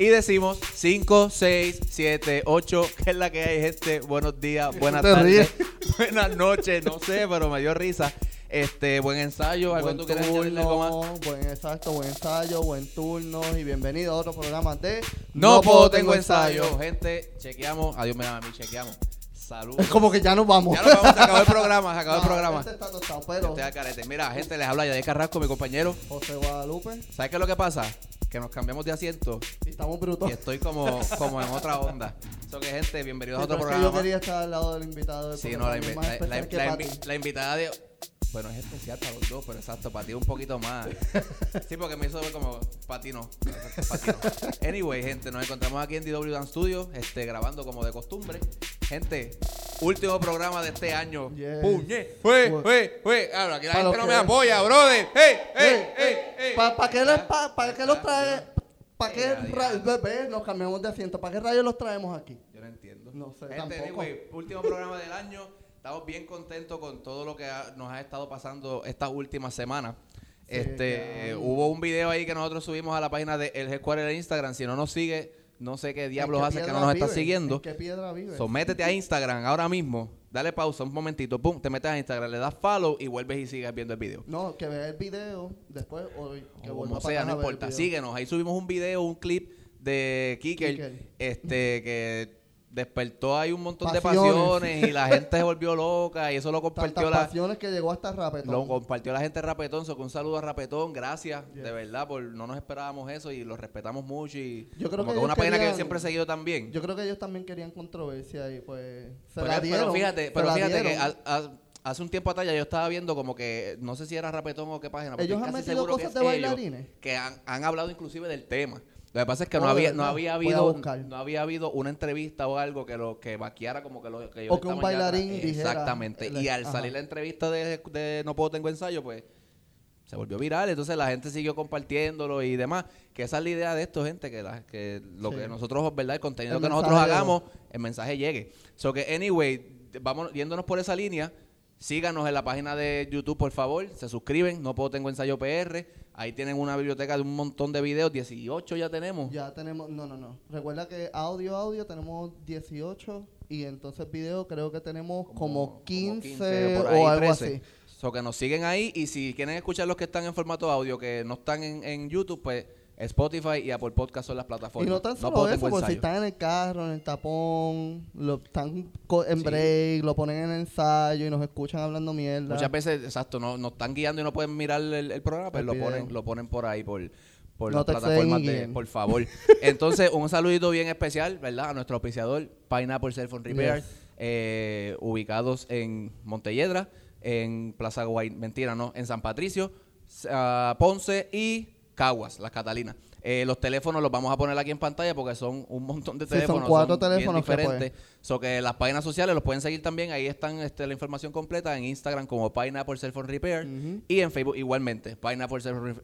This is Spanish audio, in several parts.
Y decimos 5, 6, 7, 8, que es la que hay, gente. Buenos días, buenas tardes, buenas noches, no sé, pero me dio risa. Este, buen ensayo, algo Buen tú quieres añadirle algo más? turno, buen exacto, buen ensayo, buen turno y bienvenido a otro programa de No, puedo, tengo ensayo. Gente, chequeamos. Adiós, me a mí, chequeamos. Saludos. Es como que ya nos vamos. Ya nos vamos, se acabó el programa, se acabó el programa. este está tostado, pero Este es al carete. Mira, gente, les habla Yadier Carrasco, mi compañero. José Guadalupe ¿Sabes qué es lo que pasa? Que nos cambiamos de asiento y estamos brutos. y estoy como, como en otra onda. So que, gente, bienvenidos a otro que yo programa. quería estar al lado del invitado del Sí, no, programa, la, invi- la- la invitada de... Bueno, es especial para los dos, pero exacto, para ti un poquito más. Sí, porque me hizo ver como para ti no. para ti no. Anyway, gente, nos encontramos aquí en DW Dan Studio, este, grabando como de costumbre. Gente, último programa de este año. Yes. Puñe, fue, fue, fue. Ahora, aquí la gente no que- me apoya, brother. ¡Hey, hey, hey, hey! ¿Para qué, pa- pa' qué los trae? ¿Para qué rayos? Bebé, nos cambiamos de asiento. ¿Para qué rayos los traemos aquí? Yo no entiendo. No sé, Gente, tampoco. anyway, último programa del año. Estamos bien contentos con todo lo que ha- nos ha estado pasando estas últimas semanas. Este, hubo un video ahí que nosotros subimos a la página de El Headquarter de Instagram. Si no nos sigue, no sé qué diablos ¿En qué hace que no nos está siguiendo. ¿En qué piedra vive? So, métete a Instagram ahora mismo. Dale pausa un momentito. Pum, te metes a Instagram, le das follow y vuelves y sigues viendo el video. No, que vea el video después o que O vuelva como para sea, atrás no a ver el importa. video. Síguenos. Ahí subimos un video, un clip de Kiker, Kiker. este, que despertó ahí un montón de Pasiones. y la gente se volvió loca y eso lo compartió Tantas la, pasiones que llegó hasta Rapetón. lo compartió la gente de Rapetón. So, un saludo a Rapetón, gracias, Yes. de verdad, por no nos esperábamos eso y lo respetamos mucho y Yo creo como que que es una página que querían- siempre he seguido también. Yo creo que ellos también querían controversia y pues se pero, la pero dieron. fíjate, pero fíjate que a- a- hace un tiempo atrás yo estaba viendo como que, no sé si era Rapetón o qué página, pero Ellos han casi metido que cosas de bailarines. que han, han hablado inclusive del tema. Lo que pasa es que no había no había habido no había habido una entrevista o algo que lo que vaqueara como que lo que ellos O que un bailarín dijera, exactamente. el- y al ajá. salir la entrevista de, de no puedo tengo ensayo pues se volvió viral. Entonces la gente siguió compartiéndolo y demás. Que esa es la idea de esto gente que la- que lo Sí. que nosotros verdad el contenido El que nosotros hagamos el mensaje llegue. So que anyway vamos yéndonos por esa línea Síganos en la página de YouTube, por favor. Se suscriben. No puedo tengo ensayo PR. Ahí tienen una biblioteca de un montón de videos. 18 ya tenemos. Ya tenemos, no, no, no. Recuerda que audio, audio tenemos 18 y entonces video creo que tenemos como, 15, por ahí, o algo 13. así. So que nos siguen ahí y si quieren escuchar los que están en formato audio, que no están en, en YouTube, pues Spotify y Apple Podcast son las plataformas. Y no tan solo puedo, eso, porque si están en el carro, en el tapón, lo están en Sí. break, lo ponen en ensayo y nos escuchan hablando mierda. Muchas veces, exacto, no, nos están guiando y no pueden mirar el, el programa, pues El lo ponen, lo ponen por ahí, por, por No las plataformas de, por favor. Entonces, un saludito bien especial, ¿verdad? A nuestro auspiciador, Pineapple Cell Phone Repair, Yes. eh, ubicados en Montelledra, en Plaza Guay, mentira, no, en San Patricio, ah, Ponce y Caguas, las Catalinas. Eh, los teléfonos los vamos a poner aquí en pantalla porque son un montón de Sí, son teléfonos. cuatro teléfonos que, diferentes. So que las páginas sociales los pueden seguir también. Ahí están este, la información completa en Instagram como Pineapple Cell Phone Repair y en Facebook igualmente. Pineapple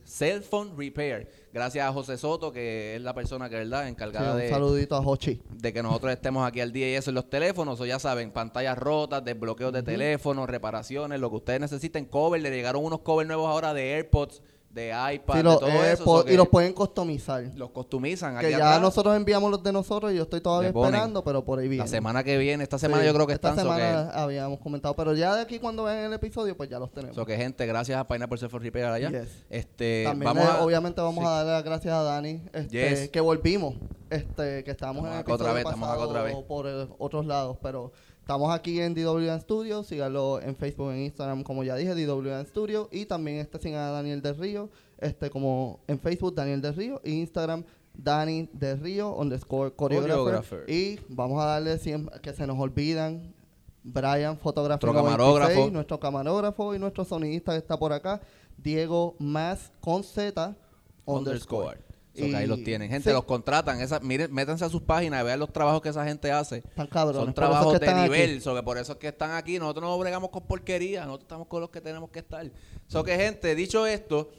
Cell Phone Repair. Gracias a José Soto, que es la persona que, ¿verdad?, Sí, encargada un de, saludito a Hochi. de que nosotros estemos aquí al día y eso en los teléfonos. O ya saben, pantallas rotas, desbloqueos de teléfonos, reparaciones, lo que ustedes necesiten. Cover, le llegaron unos covers nuevos ahora de AirPods, de iPad, Sí, de los todo eso. AirPods, so que y los pueden customizar. los customizan aquí Que ya atrás. nosotros enviamos los de nosotros y yo estoy todavía esperando, pero por ahí viene. La semana que viene, esta semana Sí, yo creo que esta están. que- semana habíamos comentado, pero ya de aquí cuando vean el episodio, pues ya los tenemos. So que gente, gracias a Pineapple Cell Phone Repair allá. Yes. Este, También vamos a, obviamente vamos sí. a darle las gracias a Dani, este, Yes. que volvimos, este, que estábamos Estamos en el acá otra vez, estamos acá otra vez. por eh, otros lados, pero estamos aquí en DWN Studio, síganlo en Facebook, en Instagram, como ya dije, DWN Studio, y también este sigan a Daniel del Río, este como en Facebook Daniel del Río, y Instagram Dani del Río underscore Choreographer. y vamos a darle siempre que se nos olvidan. Brian, fotógrafo Nuestro camarógrafo. nuestro camarógrafo y nuestro sonidista que está por acá, Diego más con Z underscore. So que ahí los tienen. Gente, sí. los contratan. Esa, miren, métanse a sus páginas y vean los trabajos que esa gente hace. Cabrones. Son es trabajos que de nivel. So que por eso es que están aquí. Nosotros no bregamos con porquería. Nosotros estamos con los que tenemos que estar. So que, gente, dicho esto,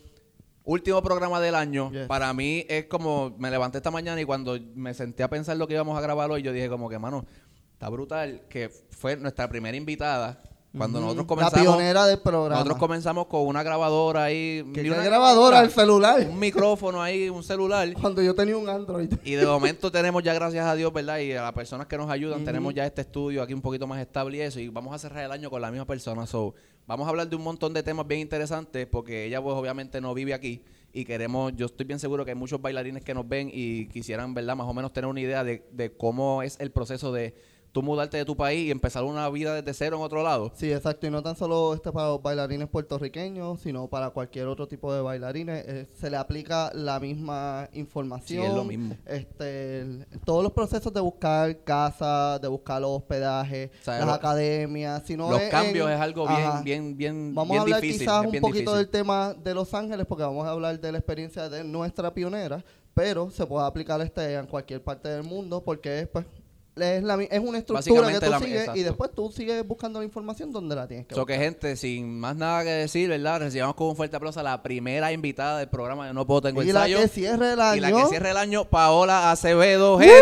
último programa del año. Yes. Para mí es como, me levanté esta mañana y cuando me senté a pensar lo que íbamos a grabar hoy, yo dije como que, mano, está brutal que fue nuestra primera invitada Cuando nosotros La comenzamos, pionera del programa. nosotros comenzamos con una grabadora ahí, ¿Qué, una grabadora? El celular. un micrófono ahí, un celular. Cuando yo tenía un Android. Y de momento tenemos ya, gracias a Dios, ¿verdad? Y a las personas que nos ayudan, tenemos ya este estudio aquí un poquito más estable y eso. Y vamos a cerrar el año con la misma persona. So, vamos a hablar de un montón de temas bien interesantes porque ella, pues, obviamente no vive aquí. Y queremos, yo estoy bien seguro que hay muchos bailarines que nos ven y quisieran, ¿verdad? Más o menos tener una idea de, de cómo es el proceso de tú mudarte de tu país y empezar una vida desde cero en otro lado. Sí, exacto. Y no tan solo este para los bailarines puertorriqueños, sino para cualquier otro tipo de bailarines. Eh, se le aplica la misma información. Sí, es lo mismo. Este, todos los procesos de buscar casa, de buscar los hospedajes, O sea, las lo- academias. Si no Los es cambios en- es algo bien, Ajá. bien, bien, Vamos bien a hablar difícil. quizás un poquito difícil. del tema de Los Ángeles, porque vamos a hablar de la experiencia de nuestra pionera, pero se puede aplicar este en cualquier parte del mundo, porque es, pues, es, la es una estructura que tú la- sigues exacto. y después tú sigues buscando la información donde la tienes que So que gente, sin más nada que decir, ¿verdad? Recibamos con un fuerte aplauso a la primera invitada del programa de No Puedo Tengo Y la Ensayo. que cierre el año. Y la que cierre el año, Paola Acevedo, gente.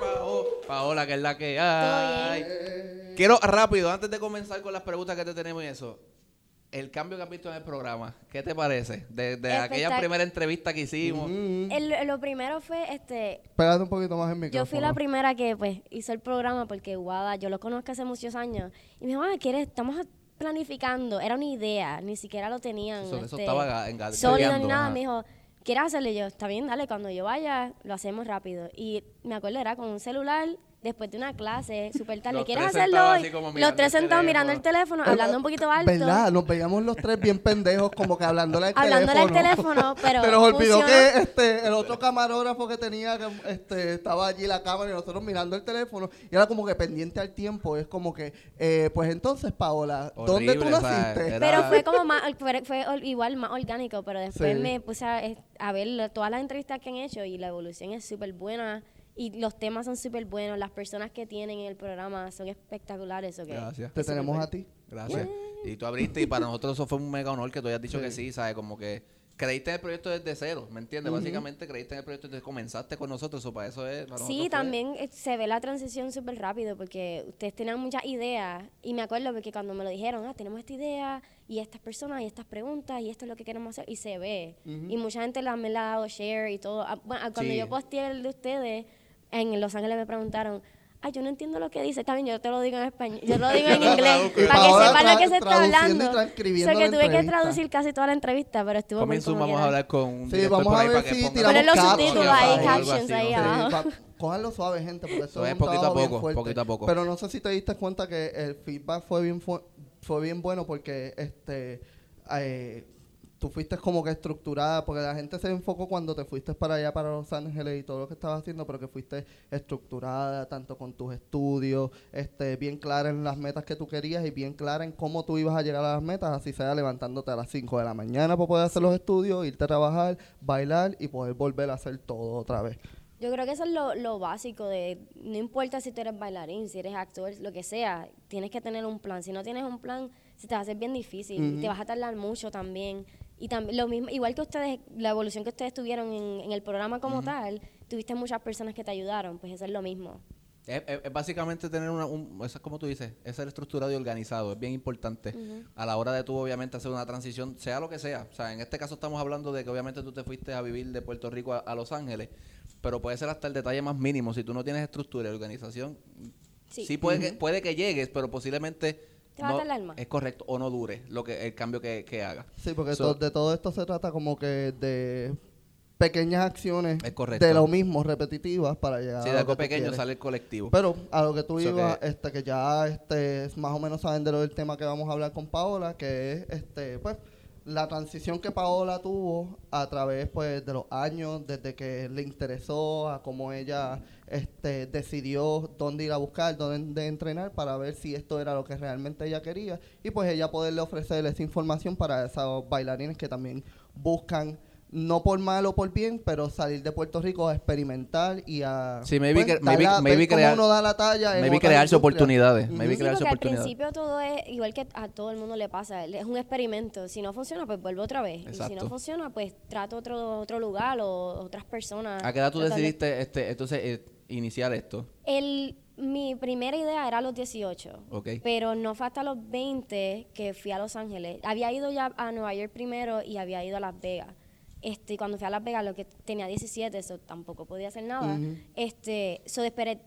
Pao- Paola, que es la que hay. Quiero rápido, antes de comenzar con las preguntas que te tenemos y eso. El cambio que has visto en el programa, ¿qué te parece? Desde aquella Espectac- primera entrevista que hicimos. Mm, El- lo primero fue, este, Pégate un poquito más el micrófono. yo fui la primera que, pues, hizo el programa porque Guada, yo lo conozco hace muchos años. Y me dijo, ah, ¿quieres? Estamos planificando. Era una idea, ni siquiera lo tenían. Eso- eso este, estaba enga- sólido ni nada. ajá. Me dijo, ¿quieres hacerlo? Y yo, está bien, dale, cuando yo vaya, lo hacemos rápido. Y me acuerdo, era con un celular, después de una clase, súper tarde. Los ¿Quieres tres hacerlo sentados hoy? como Los mirando tres el sentados mirando el teléfono. hablando un poquito alto. ¿Verdad? Nos veíamos los tres bien pendejos, como que hablándole al Hablándole al teléfono. teléfono, pero nos olvidó funcionó. que este, el otro camarógrafo que tenía, que, este, estaba allí la cámara y nosotros mirando el teléfono. Y era como que pendiente al tiempo. Es como que, eh, pues entonces, Paola, ¿dónde tú Horrible, o sea, naciste? era- Pero fue como más, fue, fue ol- igual más orgánico, pero después Sí. me puse a, a ver lo- todas las entrevistas que han hecho y la evolución es súper buena y los temas son súper buenos, las personas que tienen en el programa son espectaculares. ¿ok? Gracias. Te tenemos a ti. Gracias. Y tú abriste y para nosotros eso fue un mega honor que tú hayas dicho que sí, ¿sabes? Como que creíste en el proyecto desde cero, ¿me entiendes? Básicamente creíste en el proyecto desde que comenzaste con nosotros, eso para eso es... para Sí, también eh, se ve la transición súper rápido porque ustedes tenían muchas ideas y me acuerdo porque cuando me lo dijeron, ah, tenemos esta idea y estas personas y estas preguntas y esto es lo que queremos hacer y se ve. Y mucha gente la, me la ha dado share y todo. Ah, bueno, cuando Sí. yo posteé el de ustedes, en Los Ángeles me preguntaron, ay, yo no entiendo lo que dice, está bien, yo te lo digo en español, yo lo digo en inglés, para que sepan lo que se está hablando. O sea, que tuve que traducir casi toda la entrevista, pero estuvo muy vamos a hablar con un Sí, vamos a ver si tiramos los subtítulos ahí, captions ahí abajo. cójanlo suave, gente, porque esto Eso es un poquito a bien poco, poquito a poco. Pero no sé si te diste cuenta que el feedback fue bien fu- fue bien bueno porque este eh, tú fuiste como que estructurada, porque la gente se enfocó cuando te fuiste para allá, para Los Ángeles y todo lo que estabas haciendo, pero que fuiste estructurada tanto con tus estudios, este bien clara en las metas que tú querías y bien clara en cómo tú ibas a llegar a las metas, así sea levantándote a las 5 de la mañana para poder hacer los estudios, irte a trabajar, bailar y poder volver a hacer todo otra vez. Yo creo que eso es lo, lo básico de, no importa si tú eres bailarín, si eres actor, lo que sea, tienes que tener un plan. Si no tienes un plan, se te va a hacer bien difícil, y te vas a tardar mucho también. Y también lo mismo, igual que ustedes, la evolución que ustedes tuvieron en, en el programa como tal, tuviste muchas personas que te ayudaron, pues eso es lo mismo. Es, es- es básicamente tener una, un, es como tú dices, es ser estructurado y organizado, es bien importante a la hora de tú obviamente hacer una transición, sea lo que sea. O sea, en este caso estamos hablando de que obviamente tú te fuiste a vivir de Puerto Rico a, a Los Ángeles, pero puede ser hasta el detalle más mínimo. Si tú no tienes estructura y organización, sí, Sí. puede, que, puede que llegues, pero posiblemente Te va a es correcto o no dure lo que el cambio que, que haga. Sí, porque So- to- de todo esto se trata como que de pequeñas acciones Es correcto. de lo mismo, repetitivas, para llegar Si a de algo pequeño sale el colectivo. Pero a lo que tú So ibas, que- este, que ya este, más o menos saben de lo del tema que vamos a hablar con Paola, que es este, pues, la transición que Paola tuvo a través pues de los años, desde que le interesó, a cómo ella este, decidió dónde ir a buscar, dónde entrenar, para ver si esto era lo que realmente ella quería, y pues ella poderle ofrecer esa información para esos bailarines que también buscan no por mal o por bien, pero salir de Puerto Rico a experimentar y a Sí, maybe pues, maybe- la- maybe crear- uno da la talla en maybe crearse oportunidades, Ujú. maybe Sí, crearse porque al oportunidades. principio todo es igual que a todo el mundo le pasa, es un experimento. Si no funciona, pues vuelvo otra vez. Y si no funciona, pues trato otro otro lugar o otras personas. ¿A qué edad tú de- decidiste este, entonces eh, iniciar esto? El, Mi primera idea era a los 18. Ok. Pero no fue hasta los 20 que fui a Los Ángeles. Había ido ya a Nueva York primero y había ido a Las Vegas. Este, cuando fui a Las Vegas, lo que tenía 17, eso tampoco podía hacer nada. Este, so esperé.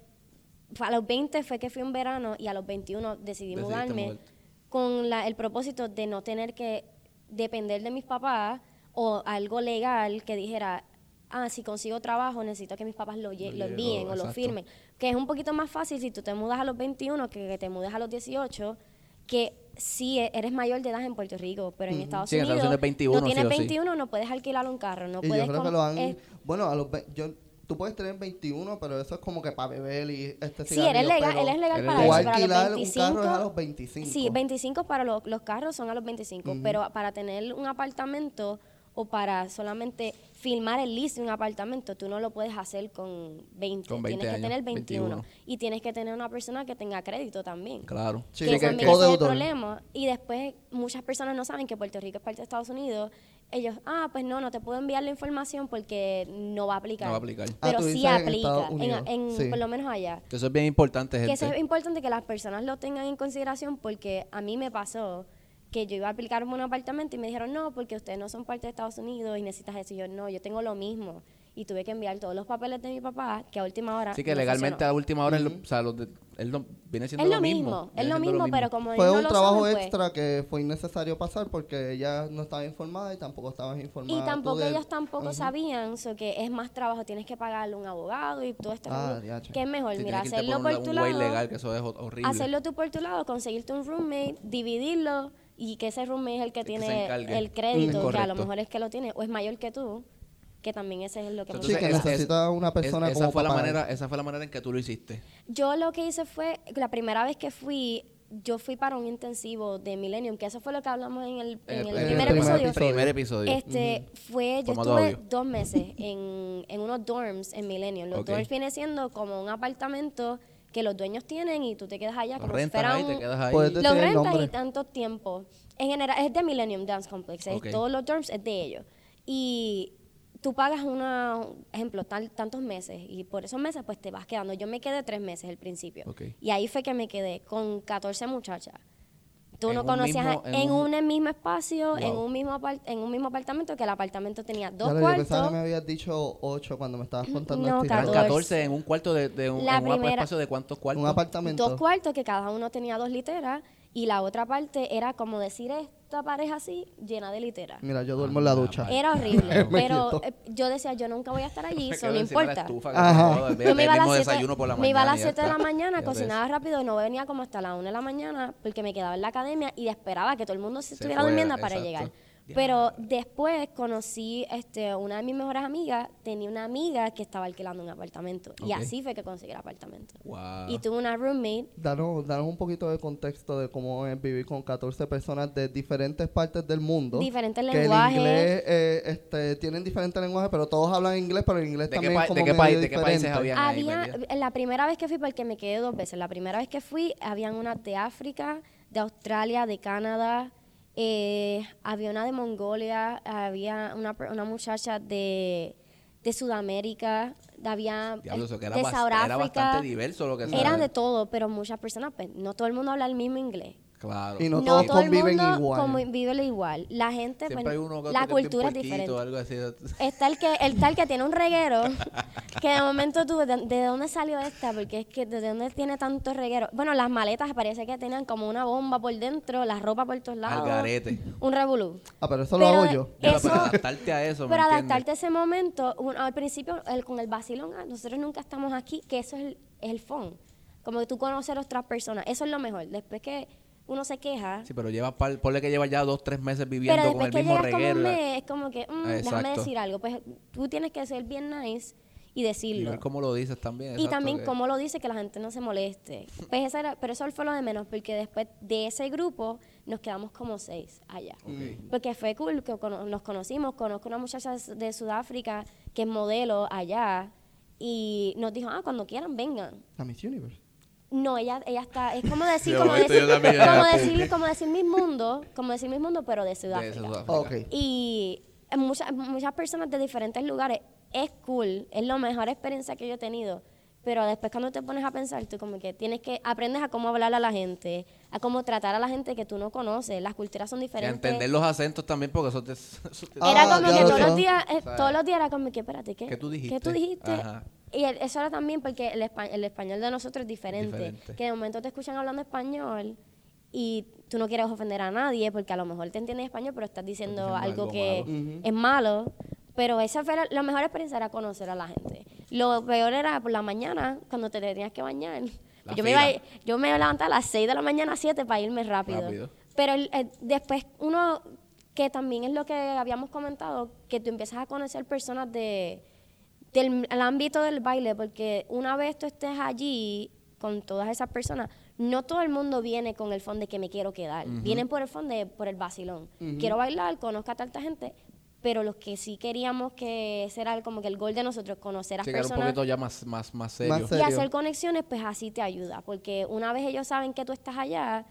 A los 20 fue que fui un verano y a los 21 decidí Decidiste mudarme mudarte. con la- el propósito de no tener que depender de mis papás o algo legal que dijera, ah, si consigo trabajo necesito que mis papás lo, Lo envíen o lo firmen. Que es un poquito más fácil si tú te mudas a los 21 que que te mudes a los 18, que sí e- eres mayor de edad en Puerto Rico, pero en Estados Sí, en Unidos Estados Unidos es 21, no sí tienes sí. 21, no puedes alquilar un carro, no Y puedes... yo creo que lo han... eh, bueno, a los ve- yo, tú puedes tener 21, pero eso es como que para beber y este Sí, él es cigarrillo, legal, él es legal para eso, alquilar los un 25... carro es a los 25. Sí, 25 para los, los carros son a los 25, pero para tener un apartamento o para solamente filmar el list de un apartamento, tú no lo puedes hacer con 20, Con 20 tienes que tener 21 21. y tienes que tener una persona que tenga crédito también. Claro. Sí, que que- también que- es el problema. Y después muchas personas no saben que Puerto Rico es parte de Estados Unidos. Ellos, ah, pues no, no te puedo enviar la información porque no va a aplicar. No va a aplicar. Ah, Pero tú sí en aplica, en, Unidos. en- Sí. por lo menos allá. Eso es bien importante, Que eso es importante que las personas lo tengan en consideración porque a mí me pasó que yo iba a aplicar un apartamento y me dijeron, no, porque ustedes no son parte de Estados Unidos y necesitas eso. Y yo, no, yo tengo lo mismo. Y tuve que enviar todos los papeles de mi papá, que a última hora Así que no legalmente funcionó. a última hora, él, o sea, los de- él no- viene siendo Es lo lo mismo, Viene es lo mismo, pero como Fue ellos no un lo trabajo saben, pues, extra que fue innecesario pasar porque ella no estaba informada y tampoco estabas informada. Y tampoco de- ellos tampoco Ujú. sabían, so que es más trabajo, tienes que pagarle un abogado y todo esto. Ah, que es mejor, Sí, mira, hacerlo por por un, tu un lado, legal, que eso es ho- horrible. hacerlo tú por tu lado, conseguirte un roommate, dividirlo y que ese roommate es el que tiene el crédito, que a lo mejor es que lo tiene, o es mayor que tú, que también ese es lo que Entonces, Sí, que esa- necesita una persona esa como fue la manera Esa fue la manera en que tú lo hiciste. Yo lo que hice fue, la primera vez que fui, yo fui para un intensivo de Millennium, que eso fue lo que hablamos en el, en el primer primer episodio. episodio. Primer episodio. Este, fue, yo estuve dos meses en, en unos dorms en Millennium. Los Ok. dorms viene siendo como un apartamento que los dueños tienen y tú te quedas allá Lo como si rentas fuera ahí, te un- quedas ahí. Puedes Los el rentas y tanto tiempo. En general, es de Millennium Dance Complex. es- todos los dorms es de ellos. Y tú pagas una, ejemplo, tal, tantos meses y por esos meses pues te vas quedando. Yo me quedé tres meses al principio. Y ahí fue que me quedé con 14 muchachas. Tú En no un conocías mismo- en en, un- un, mismo espacio, en Wow. un mismo apart- en un mismo apartamento que el apartamento tenía dos Claro, yo pensaba cuartos. que me habías dicho 8 cuando me estabas contando No, esta Eran historia. 14. 14 en un cuarto de, de un, La en un primera- espacio de cuántos cuartos. Un apartamento. dos cuartos que cada uno tenía dos literas y la otra parte era como decir esta pareja así llena de literas. Mira, yo duermo en la ducha. Era horrible, pero eh, yo decía, yo nunca voy a estar allí, eso no importa. Yo me iba, a las mismo siete, desayuno por la me iba a las 7 de la mañana, cocinaba rápido y no venía como hasta la 1 de la mañana porque me quedaba en la academia y esperaba que todo el mundo se, Se estuviera fuera, durmiendo para exacto. llegar. Pero después conocí este, una de mis mejores amigas, tenía una amiga que estaba alquilando un apartamento y Ok. así fue que conseguí el apartamento. Wow. Y tuve una roommate Danos, danos un poquito de contexto de cómo es vivir con 14 personas de diferentes partes del mundo. Diferentes que lenguajes. el inglés, eh, este, tienen diferentes lenguajes, pero todos hablan inglés, pero el inglés ¿De qué, también es como de qué medio país- de qué países habían ahí, Había, Melia? la primera vez que fui, porque me quedé dos veces, la primera vez que fui, habían unas de África, de Australia, de Canadá, eh, había una de Mongolia, había una, una muchacha de, de Sudamérica, había Diablo, eso que era, de bast- South era África. bastante diverso lo que Eran de todo, pero muchas personas, pues, no todo el mundo habla el mismo inglés. Claro. Y no todos todo el conviven mundo igual. como- vive igual. La gente, Siempre hay uno que la cultura es diferente. algo así. Está el que, el tal que tiene un reguero, que de momento tú, ¿de, de dónde salió esta? Porque es que, ¿de dónde tiene tanto reguero? Bueno, las maletas parece que tenían como una bomba por dentro, la ropa por todos lados. Al garete. Un revolú. Ah, pero eso lo hago yo. Eso- pero adaptarte a eso, ¿me Pero adaptarte a ese momento, un- al principio, el- con el vacilón, ah, nosotros nunca estamos aquí, que eso es el, es el fun. Como que tú conocer a otras personas, eso es lo mejor. Después que uno se queja, Sí, pero llevas, par- ponle que llevas ya dos, tres meses viviendo pero con el que mismo como reguero. un la- mes, es como que, mm, déjame decir algo. Pues tú tienes que ser bien nice y Y decirlo. ver cómo lo dices también. Y también que- cómo lo dice que la gente no se moleste. Pues esa era, pero eso fue lo de menos, porque después de ese grupo nos quedamos como seis allá. Ok. Porque fue cool que cono- nos conocimos. Conozco una muchacha de- de Sudáfrica que es modelo allá y nos dijo, ah, cuando quieran, vengan. A Miss Universe. No, ella, ella está, es como decir, como decir, como decir, como decir mi mundo, como decir mi mundo, pero de de Sudáfrica. Y muchas, muchas personas de diferentes lugares es cool, es la mejor experiencia que yo he tenido. Pero después cuando te pones a pensar, tú como que tienes que, aprendes a cómo hablar a la gente, a cómo tratar a la gente que tú no conoces. Las culturas son Y a diferentes. entender los acentos también, porque eso te. eso te- Era Ah, como ya que todos los días, eh, todos los días era como que, espérate, ¿qué? ¿Qué tú dijiste? ¿Qué tú dijiste? Ajá. Y el- eso era también porque el, espa- el español de nosotros es diferente. Diferente. Que de momento te escuchan hablando español y tú no quieres ofender a nadie porque a lo mejor te entiendes español, pero estás diciendo algo, algo que malo. es malo. Pero esa fue la, la mejor experiencia era conocer a la gente. Lo peor era por la mañana, cuando te tenías que bañar. La yo, me iba, fila. yo me levantaba a las 6 de la mañana a 7 para irme rápido. Rápido. Pero el- el- después uno, que también es lo que habíamos comentado, que tú empiezas a conocer personas de, del el ámbito del baile, porque una vez tú estés allí con todas esas personas, no todo el mundo viene con el fondo de que me quiero quedar. Vienen por el fondo de, por el vacilón. Quiero bailar, conozco a tanta gente, pero los que sí queríamos que ese era como que el gol de nosotros, conocer a era un personas poquito ya más, más, más serio. Más y hacer conexiones, pues así te ayuda. Porque una vez ellos saben que tú estás allá,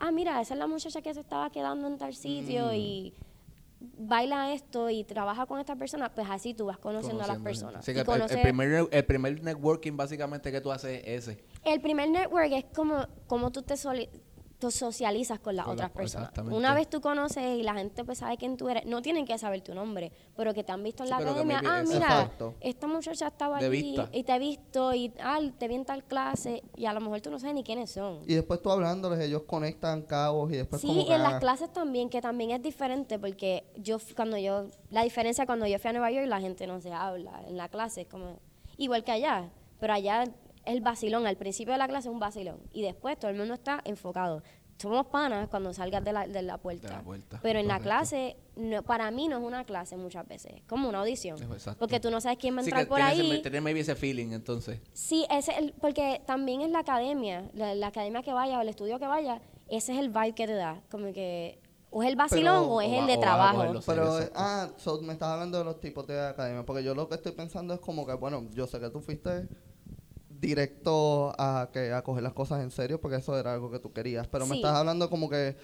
ah, mira, esa es la muchacha que se estaba quedando en tal sitio Mm. y baila esto y trabaja con esta persona, pues así tú vas conociendo, a las personas. gente. Sí, Y que el- primer, el primer networking básicamente que tú haces es ese. el primer network es como, como tú te tú socializas con las Con otras las- personas. exactamente. Una vez tú conoces y la gente pues sabe quién tú eres, no tienen que saber tu nombre, pero que te han visto en Sí, la academia, ah, mira, Exacto. esta muchacha estaba allí y te he visto y ah, te vi en tal clase y a lo mejor tú no sabes ni quiénes son. Y después tú hablándoles, ellos conectan cabos y después Sí, como y que, en las ah, clases también, que también es diferente, porque yo cuando yo, la diferencia cuando yo fui a Nueva York, la gente no se habla en la clase, es como, igual que allá, pero allá el vacilón, al principio de la clase es un vacilón, y después todo el mundo está enfocado. Somos panas cuando salgas de la, de la puerta. De la puerta, Pero en la clase, no, para mí no es una clase muchas veces, es como una audición. Exacto. Porque tú no sabes quién va a entrar por ahí. tienes maybe ese feeling, entonces. Sí, ese es el, porque también es la academia, la, la academia que vaya o el estudio que vaya, ese es el vibe que te da, como que o es el vacilón Pero- o es o el de trabajo. Pero, ah, so, me estás hablando de los tipos de academia, porque yo lo que estoy pensando es como que, bueno, yo sé que tú fuiste directo a que a coger las cosas en serio, porque eso era algo que tú querías, pero me estás hablando como que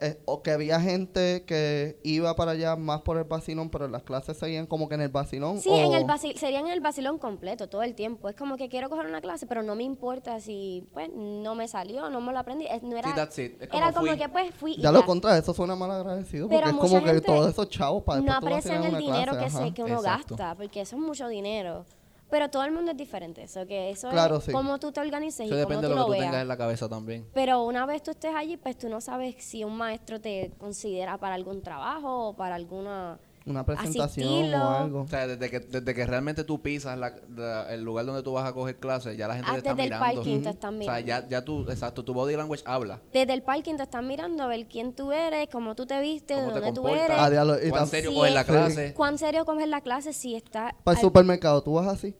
eh, o que había gente que iba para allá más por el vacilón, pero las clases seguían como que en el vacilón. Sí, o- en el vacil, sería en el vacilón completo todo el tiempo. Es como que quiero coger una clase, pero no me importa si pues no me salió, no me lo aprendí. Es- No era, Sí, that's it. Es como era como que pues fui Ya lo contra, eso suena mal agradecido, Pero porque es mucha como que gente todos esos chavos para no aprecian el dinero clase, que, se, que uno Exacto. gasta, porque eso es mucho dinero. Pero todo el mundo es diferente, eso que eso Claro, es sí. cómo tú te organices Eso y cómo depende tú de lo que lo tú veas. tengas en la cabeza también. Pero una vez tú estés allí, pues tú no sabes si un maestro te considera para algún trabajo o para alguna... Una presentación o algo. O sea, desde que, desde que realmente tú pisas la- la- el lugar donde tú vas a coger clases, ya la gente Ah, te está desde el mirando. parking te están O sea, mirando. ya, ya tú, exacto, tu body language habla. Desde el parking te están mirando a ver quién tú eres, cómo tú te vistes, ¿Cómo te dónde tú eres. Ah, diablo, y ¿Cuán serio coges la clase? ¿Cuán serio coges la clase si está... Para el al- supermercado, ¿tú vas así?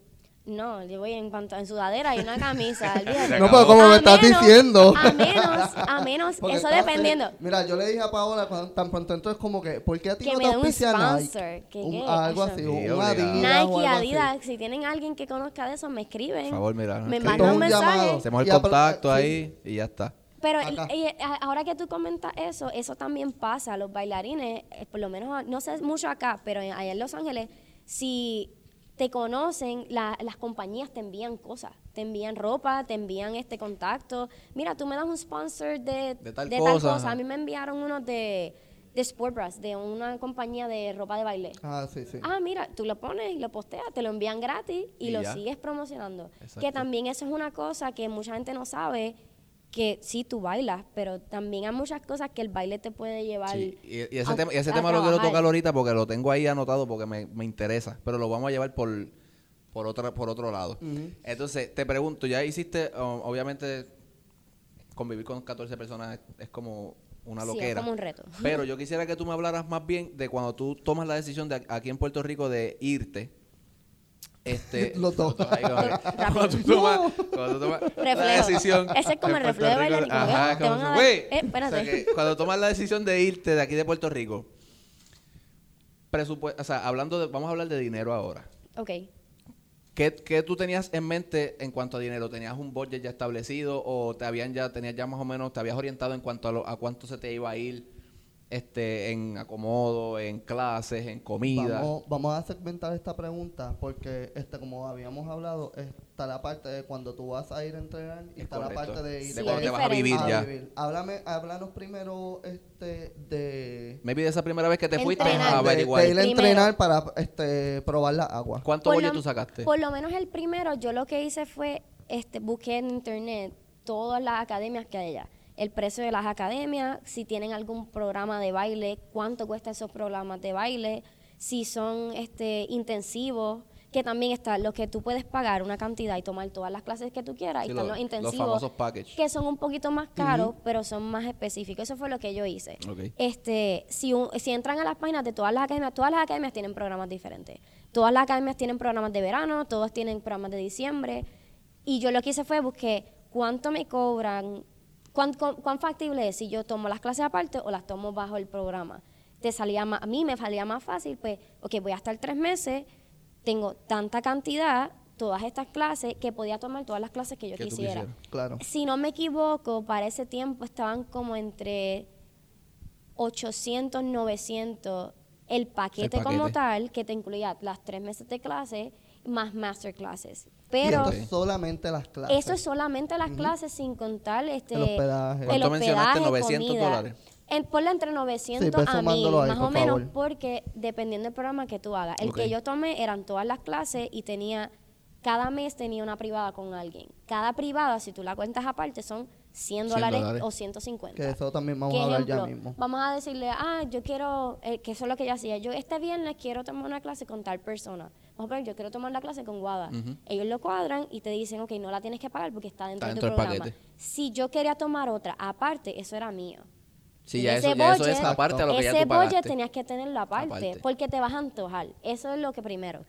No, yo voy en, pantalón- en sudadera y una camisa, olvídate. No, pero como me estás menos- diciendo. A menos, a menos, Porque eso dependiendo. serio. Mira, yo le dije a Paola cuando, tan pronto entonces como que, ¿por qué a ti Que no me te dé un auspicia Nike? sponsor, que Un- qué, algo así, Sí, un obligado. Adidas o Nike, algo así. Adidas, si tienen alguien que conozca de eso, me escriben. Por favor, mira. Me escribe. mandan un un mensaje. llamado. Hacemos el Y apro- contacto sí. ahí y ya está. Pero Acá. a- ahora que tú comentas eso, eso también pasa. Los bailarines, eh, por lo menos, no sé mucho acá, pero en- allá en Los Ángeles, si te conocen, la- las compañías te envían cosas. Te envían ropa, te envían este contacto. Mira, tú me das un sponsor de, De tal cosa. A mí me enviaron unos de, de Sport de una compañía de ropa de baile. Ah, sí, sí. Ah, mira, tú lo pones y lo posteas, te lo envían gratis y, Y lo ya. sigues promocionando. Exacto. Que también eso es una cosa que mucha gente no sabe, que sí tú bailas, pero también hay muchas cosas que el baile te puede llevar. Sí, y, y ese a- tema, y ese a tema lo quiero tocar ahorita porque lo tengo ahí anotado porque me, me interesa, pero lo vamos a llevar por, por, otra, por otro lado. Entonces, te pregunto, ya hiciste, um, obviamente, convivir con 14 personas es, es como una Sí, es loquera. como un reto. Pero yo quisiera que tú me hablaras más bien de cuando tú tomas la decisión de aquí en Puerto Rico de irte. Este, Los dos. va, cuando tú tomas, cuando tú tomas la decisión. Ese es como el reflejo de bailar ajá, te como güey, eh, o sea espérate. que cuando tomas la decisión de irte de aquí de Puerto Rico, presupuesto, o sea, hablando de, vamos a hablar de dinero ahora. Ok. ¿Qué, qué tú tenías en mente en cuanto a dinero? ¿Tenías un budget ya establecido o te habían ya, tenías ya más o menos, te habías orientado en cuanto a, lo- a cuánto se te iba a ir este, en acomodo, en clases, en comida. Vamos, vamos a segmentar esta pregunta porque, este, como habíamos hablado, está la parte de cuando tú vas a ir a entrenar y Es está la parte de ir De Sí, cuando es te vas a vivir ya. vivir. Háblame, háblanos primero este, de, Maybe de esa primera vez que te fuiste a de, averiguar. de ir a Primero. entrenar para este, probar la agua. ¿Cuánto bollo lo- tú sacaste? Por lo menos el primero, yo lo que hice fue, este, busqué en internet todas las academias que hay allá. El precio de las academias, si tienen algún programa de baile, cuánto cuesta esos programas de baile, si son este, intensivos, que también está lo que tú puedes pagar una cantidad y tomar todas las clases que tú quieras, Sí, y están los- los los intensivos, que son un poquito más caros, pero son más específicos. Eso fue lo que yo hice. Este, si, un- si entran a las páginas de todas las academias, todas las academias tienen programas diferentes. Todas las academias tienen programas de verano, todos tienen programas de diciembre. Y yo lo que hice fue busqué cuánto me cobran, cuán, factible es si yo tomo las clases aparte o las tomo bajo el programa. Te salía más, a mí me salía más fácil, pues, ok, voy a estar tres meses, tengo tanta cantidad, todas estas clases, que podía tomar todas las clases que yo Que quisiera. Claro. Si no me equivoco, para ese tiempo estaban como entre 800, 900 el paquete, El como tal, que te incluía las tres meses de clase más masterclasses. y Pero esto es solamente las clases. eso es solamente las clases sin contar este, El hospedaje. el ¿Cuánto mencionaste? hospedaje, 900 comida. dólares. En, ponle entre 900 Sí, ve a 1000, sumándolo ahí, más o menos, favor. porque dependiendo del programa que tú hagas. El que yo tomé eran todas las clases y tenía, cada mes tenía una privada con alguien. Cada privada, si tú la cuentas aparte, son 100 100 dólares, dólares. o 150. Que eso también vamos ¿Qué a hablar ya mismo. Vamos a decirle, ah, yo quiero, eh, que eso es lo que yo hacía. Yo este viernes quiero tomar una clase con tal persona. Vamos a ver, yo quiero tomar la clase con Guada. Ellos lo cuadran y te dicen, ok, no la tienes que pagar porque está dentro, Está de tu del programa. paquete. Si yo quería tomar otra aparte, eso era mío. Sí, ya eso, ya eso es aparte a lo que ya ese tú pagaste. tenías que tenerlo aparte, Aparte. porque te vas a antojar. Eso es lo que primero.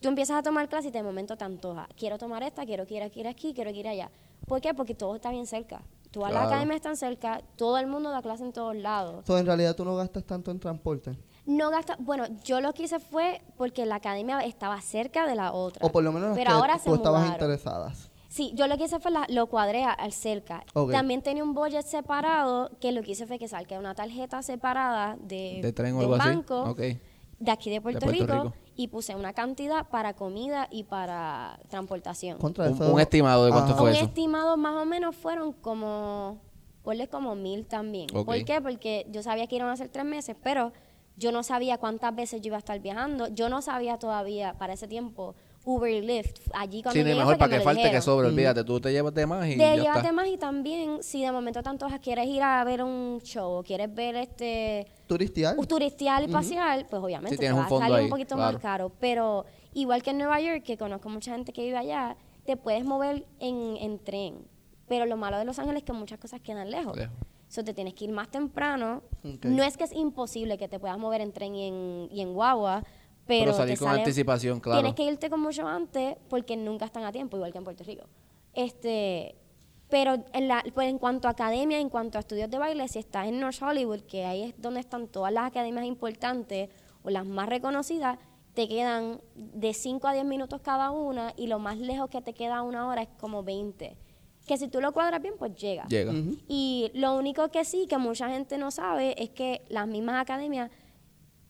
Tú empiezas a tomar clase y de momento te antoja. Quiero tomar esta, quiero que ir aquí, quiero ir allá. ¿Por qué? Porque todo está bien cerca. Todas las Claro. academias están cerca, todo el mundo da clase en todos lados. So, en realidad tú no gastas tanto en transporte. No gasta, bueno, yo lo que hice fue porque la academia estaba cerca de la otra. O por lo menos las Pero que ahora tú se estabas mudaron. interesadas. Sí, yo lo que hice fue la- lo cuadré a- al cerca. También tenía un budget separado que lo que hice fue que saqué una tarjeta separada de, ¿De tren o de algo así? banco Ok. de aquí de Puerto, Puerto Rico, Rico. Y puse una cantidad para comida y para transportación. Contra Un, eso. un estimado de cuánto Ajá. fue un eso. estimado más o menos fueron como, ponle como mil también. Ok. ¿Por qué? Porque yo sabía que iban a ser tres meses, pero yo no sabía cuántas veces yo iba a estar viajando. Yo no sabía todavía para ese tiempo Uber y Lyft. Allí cuando Sí, ni llegué mejor para me que lo falte que dijeron. sobre, olvídate, tú te llevas de más y De ya llévate está. más y también si de momento tanto quieres ir a ver un show o quieres ver este Turistial. turistial y pasear, pues obviamente Sí, te tienes va a salir ahí, un poquito claro. más caro. Pero igual que en Nueva York, que conozco mucha gente que vive allá, te puedes mover en, en tren. Pero lo malo de Los Ángeles es que muchas cosas quedan lejos. Lejos. So, te tienes que ir más temprano. No es que es imposible que te puedas mover en tren y en, y en guagua, pero, Pero salir con sale- anticipación, claro. Tienes que irte con mucho antes porque nunca están a tiempo, igual que en Puerto Rico. Este, pero en, la, pues en cuanto a academia, en cuanto a estudios de baile, si estás en North Hollywood, que ahí es donde están todas las academias importantes o las más reconocidas, te quedan de 5 a 10 minutos cada una y lo más lejos que te queda una hora es como 20. Que si tú lo cuadras bien, pues llega. Y lo único que sí, que mucha gente no sabe, es que las mismas academias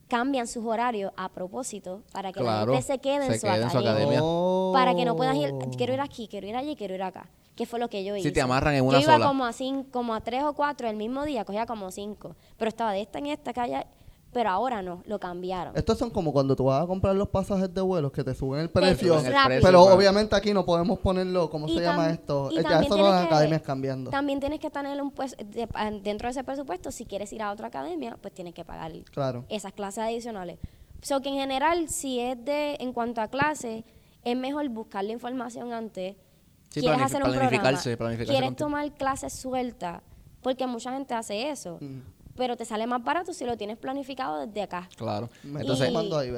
cambian sus horarios a propósito para que Claro, la gente se quede en su quede en su academia. Oh. Para que no puedas ir, quiero ir aquí, quiero ir allí, quiero ir acá. Que fue lo que yo hice. Sí, te amarran en una yo iba sola. como a, cin- como a tres o cuatro el mismo día, cogía como cinco. Pero estaba de esta en esta, allá. Pero ahora no, lo cambiaron. Estos son como cuando tú vas a comprar los pasajes de vuelos que te suben el precio. suben el precio, Pero claro. obviamente aquí no podemos ponerlo, ¿cómo Y se llama esto? y Ya también eso no tienes las que- academias cambiando. También tienes que tener un pues, de- dentro de ese presupuesto, si quieres ir a otra academia, pues tienes que pagar Claro. esas clases adicionales. So que en general, si es de, en cuanto a clases, es mejor buscar la información antes. Sí, quieres hacer un programa, planificarse, planificarse quieres tomar clases sueltas, porque mucha gente hace eso, Mm. Pero te sale más barato si lo tienes planificado desde acá. Claro. Entonces,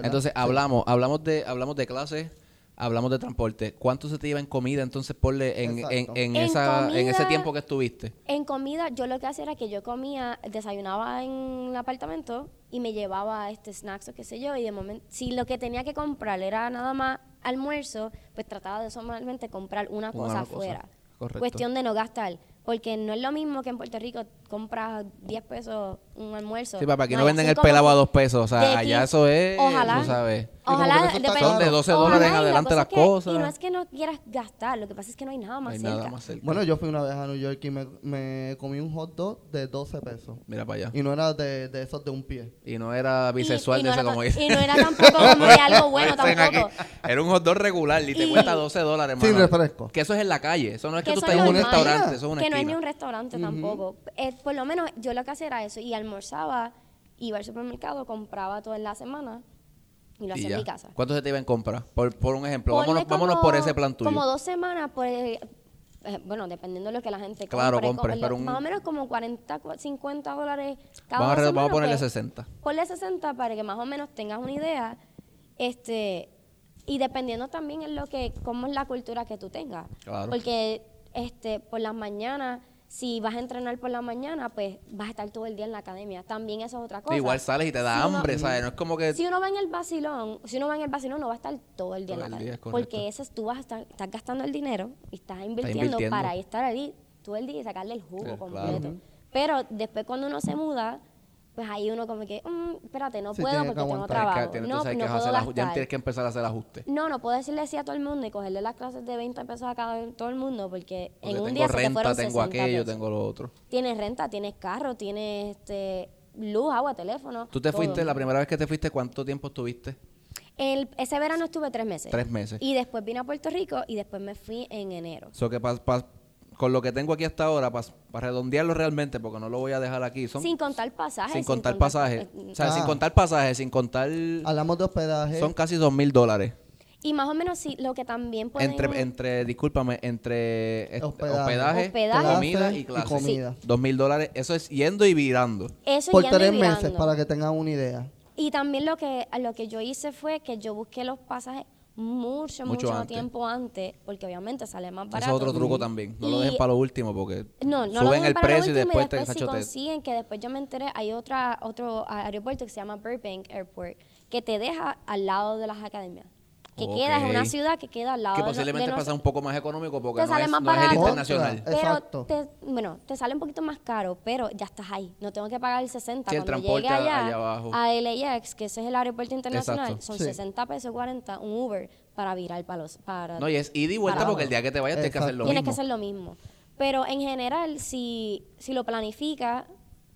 entonces Sí. hablamos, hablamos de, hablamos de clases, hablamos de transporte. ¿Cuánto se te iba en comida entonces ponle en, en, en, En esa, en ese tiempo que estuviste? En comida, yo lo que hacía era que yo comía, desayunaba en el apartamento y me llevaba este snacks o qué sé yo, y de momento, si lo que tenía que comprar era nada más almuerzo, pues trataba de solamente comprar una Una cosa cosa, afuera. correcto. Cuestión de no gastar. Porque no es lo mismo que en Puerto Rico compras 10 pesos un almuerzo. Sí, papá, aquí no, venden son el pelado a que dos pesos. O sea, de allá eso es, Ojalá. tú sabes. que Ojalá, depende-. Son de 12 ojalá, dólares en y la adelante cosa las es que- cosas. Y no es que no quieras gastar, lo que pasa es que no hay nada No más hay cerca. nada más cerca. Bueno, yo fui una vez a New York y me, me comí un hot dog de 12 pesos. Mira para allá. Y no era de, de esos de un pie. Y no era Y- bisexual y de no ese era como dice. Y no era tampoco como que algo bueno tampoco. Era un hot dog regular y te Y- cuesta 12 dólares, Sin hermano. refresco. Que eso es en la calle. Eso no es que, Que tú eso estás en un restaurante. Eso es una que ni un restaurante tampoco. Eh, por lo menos yo lo que hacía era eso. Y almorzaba, iba al supermercado, compraba todo en la semana y lo Y hacía en mi casa. ¿Cuánto se te iba en compra? Por, por un ejemplo, Ponle vámonos, por ese plan tuyo. Como dos semanas, por el- eh, bueno, dependiendo de lo que la gente Claro, compre. compre, como- pero un- Más o menos como 40, cu- 50 dólares cada Vamos a, re- vamos a ponerle pues, 60. Ponle 60 para que más o menos tengas una idea. Este, y dependiendo también en lo que, cómo es la cultura que tú tengas. Claro. Porque este, por las mañanas, si vas a entrenar por la mañana, pues vas a estar todo el día en la academia. También eso es otra cosa. Igual sales y te da Si uno- hambre, ¿sabes? No es como que... Si uno va en el vacilón, si uno va en el vacilón, no va a estar todo el día Todo en la academia. Porque eso es, tú vas a estar, estás gastando el dinero y estás invirtiendo, invirtiendo. para estar ahí todo el día y sacarle el jugo completo. claro. Pero después cuando uno se muda, pues ahí uno como que, "Mm, espérate, no Sí, puedo porque que tengo que- trabajo. no, que no puedo ya tienes que empezar a hacer ajustes. No, no puedo decirle sí a todo el mundo y cogerle las clases de 20 pesos a cada todo el mundo porque, Porque en un día se te renta, fueron tengo 60 aquello, pesos. tengo lo otro. Tienes renta, tienes carro, tienes este, luz, agua, teléfono. ¿Tú te todo. fuiste, la primera vez que te fuiste, cuánto tiempo estuviste? El- ese verano estuve tres meses. Tres meses. Y después vine a Puerto Rico y después me fui en enero. So que pa- pa- con lo que tengo aquí hasta ahora, para redondearlo realmente, porque no lo voy a dejar aquí, son Sin contar pasajes. sin contar pasajes. O sea, Ah. sin contar pasajes, sin contar... Hablamos de hospedaje. Son casi dos mil dólares. Y más o menos sí, lo que también pueden... Entre, entre, discúlpame, entre este, Hospedaje. hospedaje, Hospedaje. comida Clase y y clases. comida. Dos mil dólares. Eso es yendo y virando. Eso por yendo y tres meses, virando. para que tengan una idea. Y también lo que, lo que yo hice fue que yo busqué los pasajes mucho, Mucho mucho, antes. tiempo antes, porque obviamente sale más Eso barato. es otro truco también. No lo Y- dejen para lo último porque No, no lo suben el lo precio y después te después si te- consiguen, que después yo me enteré, hay otra, otro aeropuerto que se llama Burbank Airport, que te deja al lado de las academias. Que queda, es una ciudad que queda al lado que de, no- posiblemente de pasa un poco más económico porque Te no sale es, más no es el barato. internacional. Pero, Exacto. te, bueno, te sale un poquito más caro, pero ya estás ahí. No tengo que pagar el 60 Sí, el cuando transporte llegue allá, allá abajo. a LAX, que ese es el aeropuerto internacional. Exacto. Son Sí. 60 pesos 40 un Uber para virar para los... Para, No, y es ida y vuelta porque el día que te vayas tienes que hacer lo Tienes mismo. que hacer lo mismo. Pero en general, si, si lo planifica,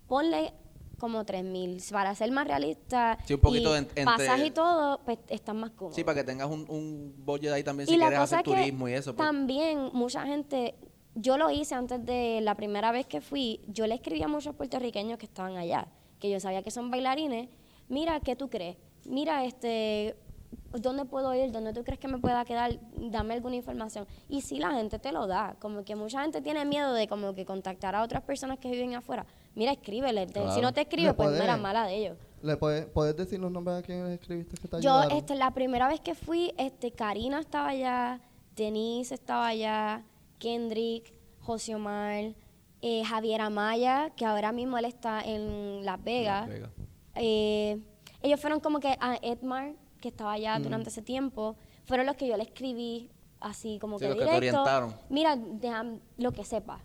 ponle como 3 mil. Para ser más realista, Sí, un poquito y en- entre- pasaje y todo, pues están más cómodos. Sí, para que tengas un, un budget ahí también si y la quieres cosa hacer turismo y eso. pues. también mucha gente, yo lo hice antes de la primera vez que fui, yo le escribí a muchos puertorriqueños que estaban allá, que yo sabía que son bailarines, mira, ¿qué tú crees? Mira, este, ¿dónde puedo ir? ¿Dónde tú crees que me pueda quedar? Dame alguna información. Y sí, la gente te lo da, como que mucha gente tiene miedo de como que contactar a otras personas que viven afuera. Mira, escríbele, te- si no te escribe, pues puede- mira, mala de ellos. ¿Le puede- ¿Puedes decir los nombres a quienes escribiste que te Yo, ayudaron? este, la primera vez que fui, este, Karina estaba allá, Denise estaba allá, Kendrick, José Omar, eh, Javier Amaya, que ahora mismo él está en Las Vegas. Las Vegas. Eh, ellos fueron como que a Edmar, que estaba allá durante ese tiempo, fueron los que yo le escribí así como Sí, que los que te orientaron. Mira, deja- lo que sepa.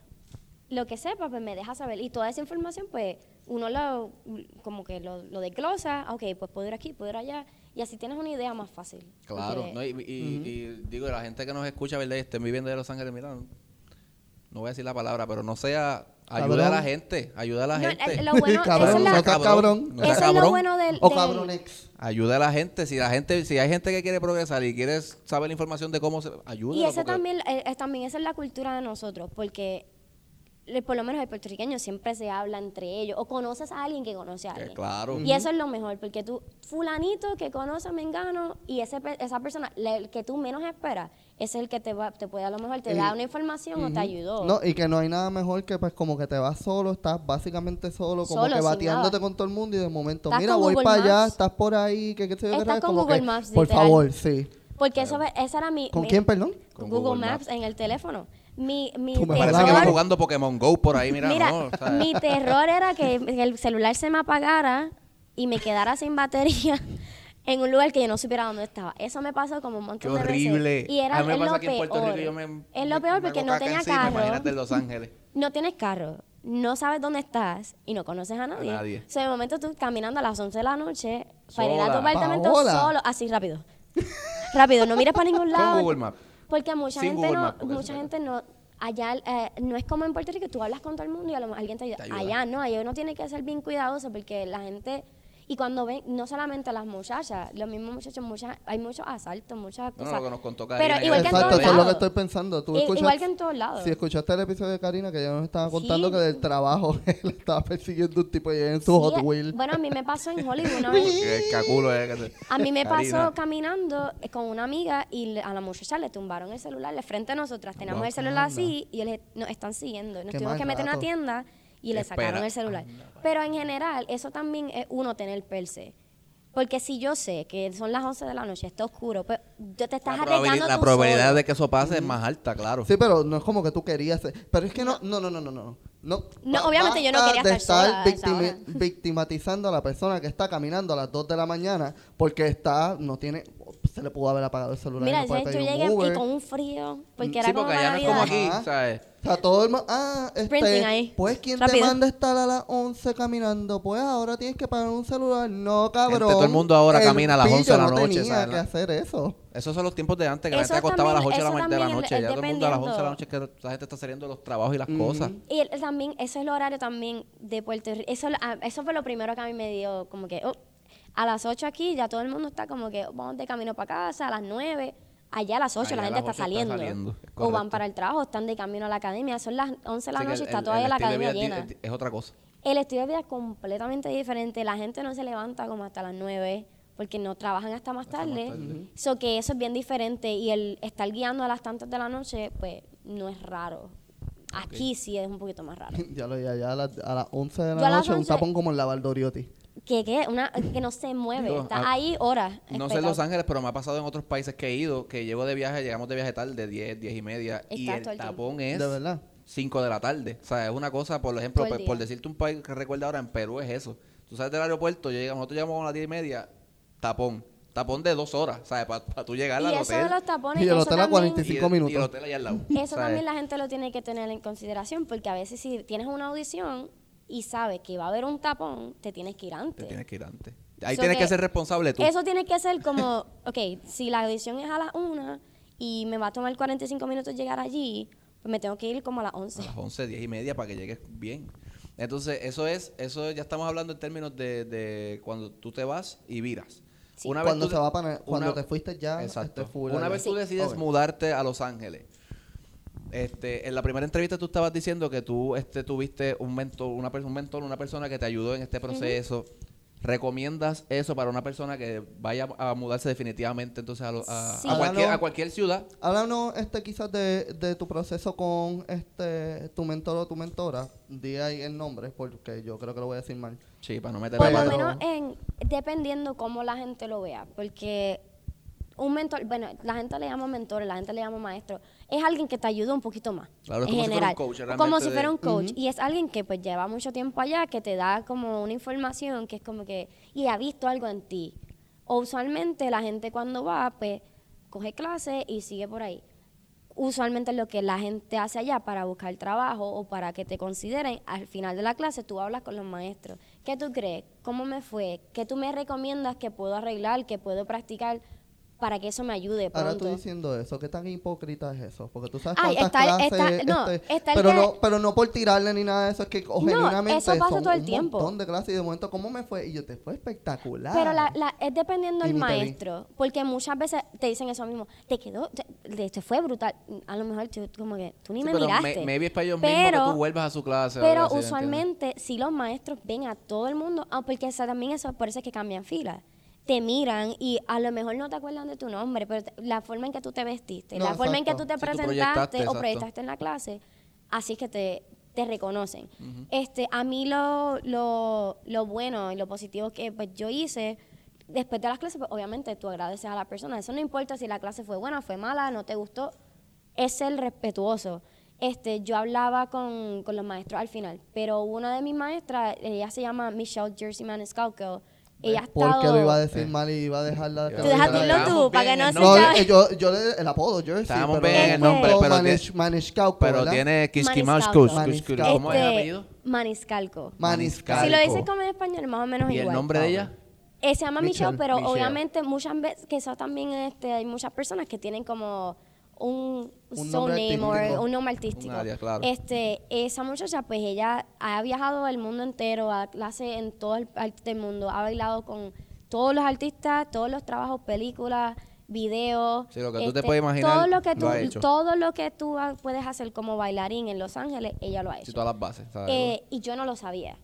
Lo que sepa, pues me deja saber. Y toda esa información, pues uno lo, como que lo, lo desglosa. Ok, pues puedo ir aquí, puedo ir allá. Y así tienes una idea más fácil. Claro, Porque- ¿no? y, y- y digo, la gente que nos escucha, ¿verdad? Y esté viviendo de Los Ángeles, mira, no, no voy a decir la palabra, pero no sea, ayuda a la gente, ayuda a la No, gente. lo bueno, cabrón, esa es la- no cabrón. no es lo bueno del... O cabronex. Ayuda a la gente, si la gente, si hay gente que quiere progresar y quiere saber la información de cómo se ayuda. Y ese también, eh, eh, también esa es la cultura de nosotros, porque por lo menos el puertorriqueño siempre se habla entre ellos, o conoces a alguien que conoce a alguien. claro. Y eso es lo mejor, porque tú, fulanito que conoce a Mengano, y ese, pe- esa persona, el que tú menos esperas, es el que te va, te puede a lo mejor, te Y- da una información o te ayudó. No, y que no hay nada mejor que pues como que te vas solo, estás básicamente solo, como Solo, que bateándote nada. con todo el mundo y de momento, Estás mira, voy Google para allá, estás por ahí, que qué sé yo Estás tal", con como Google que, Maps, Por literal. favor, sí. Porque eso, esa era mi... ¿Con mi- quién, perdón? Con Google, Google Maps, Maps. en el teléfono. Mi, mi Tú me Parece Claro. que va terror, jugando Pokémon Go por ahí, mira, mira, no, o sea, mi terror era que el celular se me apagara y me quedara sin batería en un lugar que yo no supiera dónde estaba. Eso me pasó como un montón Qué de veces. Y era a mí me es pasa lo aquí en Puerto Rico peor. y yo me es lo me- peor me porque no tenía encima, carro. Imagínate en Los Ángeles. no tienes carro, no sabes dónde estás y no conoces a nadie. nadie. O sea, de momento tú caminando a las 11 de la noche para ir a tu apartamento Paola. solo, así rápido. rápido, no mires para ningún lado. Con Google Maps. Porque mucha Sin gente Google no, Maps, mucha eso- gente no, allá eh, no es como en Puerto Rico, tú hablas con todo el mundo y a lo mejor alguien te ayuda. Te ayuda. Allá no, allá uno tiene que ser bien cuidadoso porque la gente, y cuando ven, no solamente las muchachas, los mismos muchachos, muchas, hay muchos asaltos, muchas Bueno, cosas. lo que nos contó Pero Karina, que igual que en Exacto, todos eso es lo que lados. estoy pensando. Tú I- escuchas- igual que en todos lados. Si escuchaste el episodio de Karina, que ella nos estaba contando Sí. que del trabajo él estaba persiguiendo un tipo y en su Sí, Hot Wheel. Bueno, a mí me pasó en Hollywood una vez. Caculo te- A mí me pasó Karina. caminando eh, con una amiga y le- a la muchacha le tumbaron el celular de frente a nosotras. Teníamos Wow, el celular anda. así y nos están siguiendo. Nos Qué tuvimos que meter en una tienda y le Espera. sacaron el celular. Pero en general, eso también es uno tener perse. Porque si yo sé que son las 11 de la noche, está oscuro, pues yo te estás La, arriesgando la tú probabilidad solo. de que eso pase es más alta, claro. Sí, pero no es como que tú querías. ser- Pero es que no, no, no, no, no, no. No, obviamente yo no basta quería de estar sola a esa victimi- hora. victimatizando a la persona que está caminando a las 2 de la mañana porque está, no tiene, se le pudo haber apagado el celular. y Mira, no yo llegué y con un frío, porque sí, era como porque allá no es como aquí, Ajá. ¿sabes? O sea, todo el mundo, ah, Printing este, ahí. pues quien te manda a estar a las 11 caminando, pues ahora tienes que pagar un celular. No, cabrón. todo el mundo ahora El camina a las 11 de la pillo no noche, tenía ¿sabes? que hacer eso. Esos son los tiempos de antes, que la gente acostaba a las 8 de la, de la noche. Ya todo el mundo a las 11 de la noche que la gente está saliendo de los trabajos y las cosas. Y el- también, eso es el horario también de Puerto Rico. Eso, ah, eso fue lo primero que a mí me dio, como que, oh, a las 8 aquí ya todo el mundo está como que, vamos de camino para casa, a las 9. Allá a las 8 la Allá gente está 8 está saliendo. es o van para el trabajo, están de camino a la academia. Son las 11 de la noche y está el- todavía el la academia vida llena. es, otra cosa. El estilo de vida es completamente diferente. La gente no se levanta como hasta las 9 porque no trabajan hasta más tarde. So que eso es bien diferente y el estar guiando a las tantas de la noche, pues no es raro. Aquí sí es un poquito más raro. ya lo ya, ya a, las, a las 11 de la noche, un 11 tapón como el Lavaldoriotti. Que, que, una, que no se mueve, Digo, está ah, ahí horas. No sé en. Los Ángeles, pero me ha pasado en otros países que he ido, que llego de viaje, llegamos de viaje tarde, 10, 10 y media, y Estás el el tiempo. tapón es De verdad. 5 de la tarde. O sea, es una cosa, por ejemplo, por día. decirte un país que recuerda ahora, en Perú es eso. Tú sabes del aeropuerto, yo llegamos, nosotros llegamos a las 10 y media, tapón. Tapón de dos horas, ¿sabes? Para tú llegar Y al eso hotel. de los tapones, Y el eso hotel a también, 45 y el- Y el minutos. hotel allá al lado. eso ¿sabes? también la gente lo tiene que tener en consideración porque a veces si tienes una audición y sabes que va a haber un tapón, te tienes que ir Te antes. tienes que ir antes. Ahí So tienes que que ser responsable tú. Eso tiene que ser como, ok, si la audición es a las 1 y me va a tomar 45 minutos llegar allí, pues me tengo que ir como a las A 11. las 11, 10 y media para que llegues bien. Entonces, eso es, eso ya estamos hablando en términos de, de cuando tú te vas y viras. Sí. Una Cuando tú se va para cuando una- te fuiste ya Exacto. este, full Una vez tú Sí. decides Ok. mudarte a Los Ángeles, este, en la primera entrevista tú estabas diciendo que tú este, tuviste un mentor, una, un mentor, una persona que te ayudó en este proceso. ¿Recomiendas eso para una persona que vaya a mudarse definitivamente entonces a, lo- a- Sí. a cualquier, a cualquier ciudad? Háblanos este, quizás de, de tu proceso con este tu mentor o tu mentora. Di ahí el nombre, porque yo creo que lo voy a decir mal. Sí, para no meter Por lo menos en, dependiendo cómo la gente lo vea, porque un mentor, bueno, la gente le llama mentor, la gente le llama maestro, es alguien que te ayuda un poquito más. Claro, en como si fuera un general. coach, como si de- fuera un coach. Y es alguien que pues lleva mucho tiempo allá, que te da como una información que es como que, y ha visto algo en ti. O usualmente la gente cuando va, pues, coge clase y sigue por ahí. Usualmente lo que la gente hace allá para buscar trabajo o para que te consideren, al final de la clase tú hablas con los maestros. ¿Qué tú crees? ¿Cómo me fue? ¿Qué tú me recomiendas que puedo arreglar, que puedo practicar para que eso me ayude Ahora tú pronto? diciendo eso, ¿qué tan hipócrita es eso? Porque tú sabes Ay, cuántas está el- clases, está- no, este, está el pero que- no, pero no por tirarle ni nada de eso, es que o No, genuinamente eso pasa son todo el un tiempo. montón de clases y de momento, ¿cómo me fue? Y yo, te fue espectacular. Pero la, la- es dependiendo del maestro, porque muchas veces te dicen eso mismo, te quedó, te, te- fue brutal. A lo mejor tú, como que tú ni Sí, me pero miraste. me- maybe es para ellos mismos que Pero- tú vuelvas a su clase. Pero usualmente, si los maestros ven a todo el mundo, ah, porque esa- también eso, por eso es que cambian fila. Te miran y a lo mejor no te acuerdan de tu nombre, pero te- la forma en que tú te vestiste, No, la forma en que exacto. tú te tú presentaste proyectaste, o exacto. proyectaste en la clase, así es que te, te reconocen. este, a mí lo, lo, lo bueno y lo positivo que pues, yo hice, después de las clases, pues, obviamente tú agradeces a la persona. Eso no importa si la clase fue buena, fue mala, no te gustó, es ser respetuoso. Este, yo hablaba con, con los maestros al final, pero una de mis maestras, ella se llama Michelle Jersey Maniscalco, Ella ha Porque lo iba a decir mal y iba a dejar la Tú dilo tú, para que no bien, se el No, eh, yo, yo le, el apodo, Jersey. Estábamos pero bien en el no nombre, pero Manish, tiene- Manishkauko, Pero tiene Maniscalco. Kiskimauskus. ¿Cómo es el Este, apellido? Maniscalco. Maniscalco. Si lo dices como en español, más o menos ¿Y el igual. nombre de ella? Eh, se llama Michelle, Michelle. pero Michelle. obviamente muchas veces, que eso también este, hay muchas personas que tienen como un, Un nombre name o un nombre artístico. Un área, claro. Este, esa muchacha, pues ella ha viajado el mundo entero, a clase en todo el arte del mundo, ha bailado con todos los artistas, todos los trabajos, películas, videos. este, Sí, lo que tú te puedes imaginar, Todo lo que lo tú, ha hecho. todo lo que tú puedes hacer como bailarín en Los Ángeles, ella lo ha Sí, hecho. todas las bases. ¿sabes? Eh, y yo no lo sabía.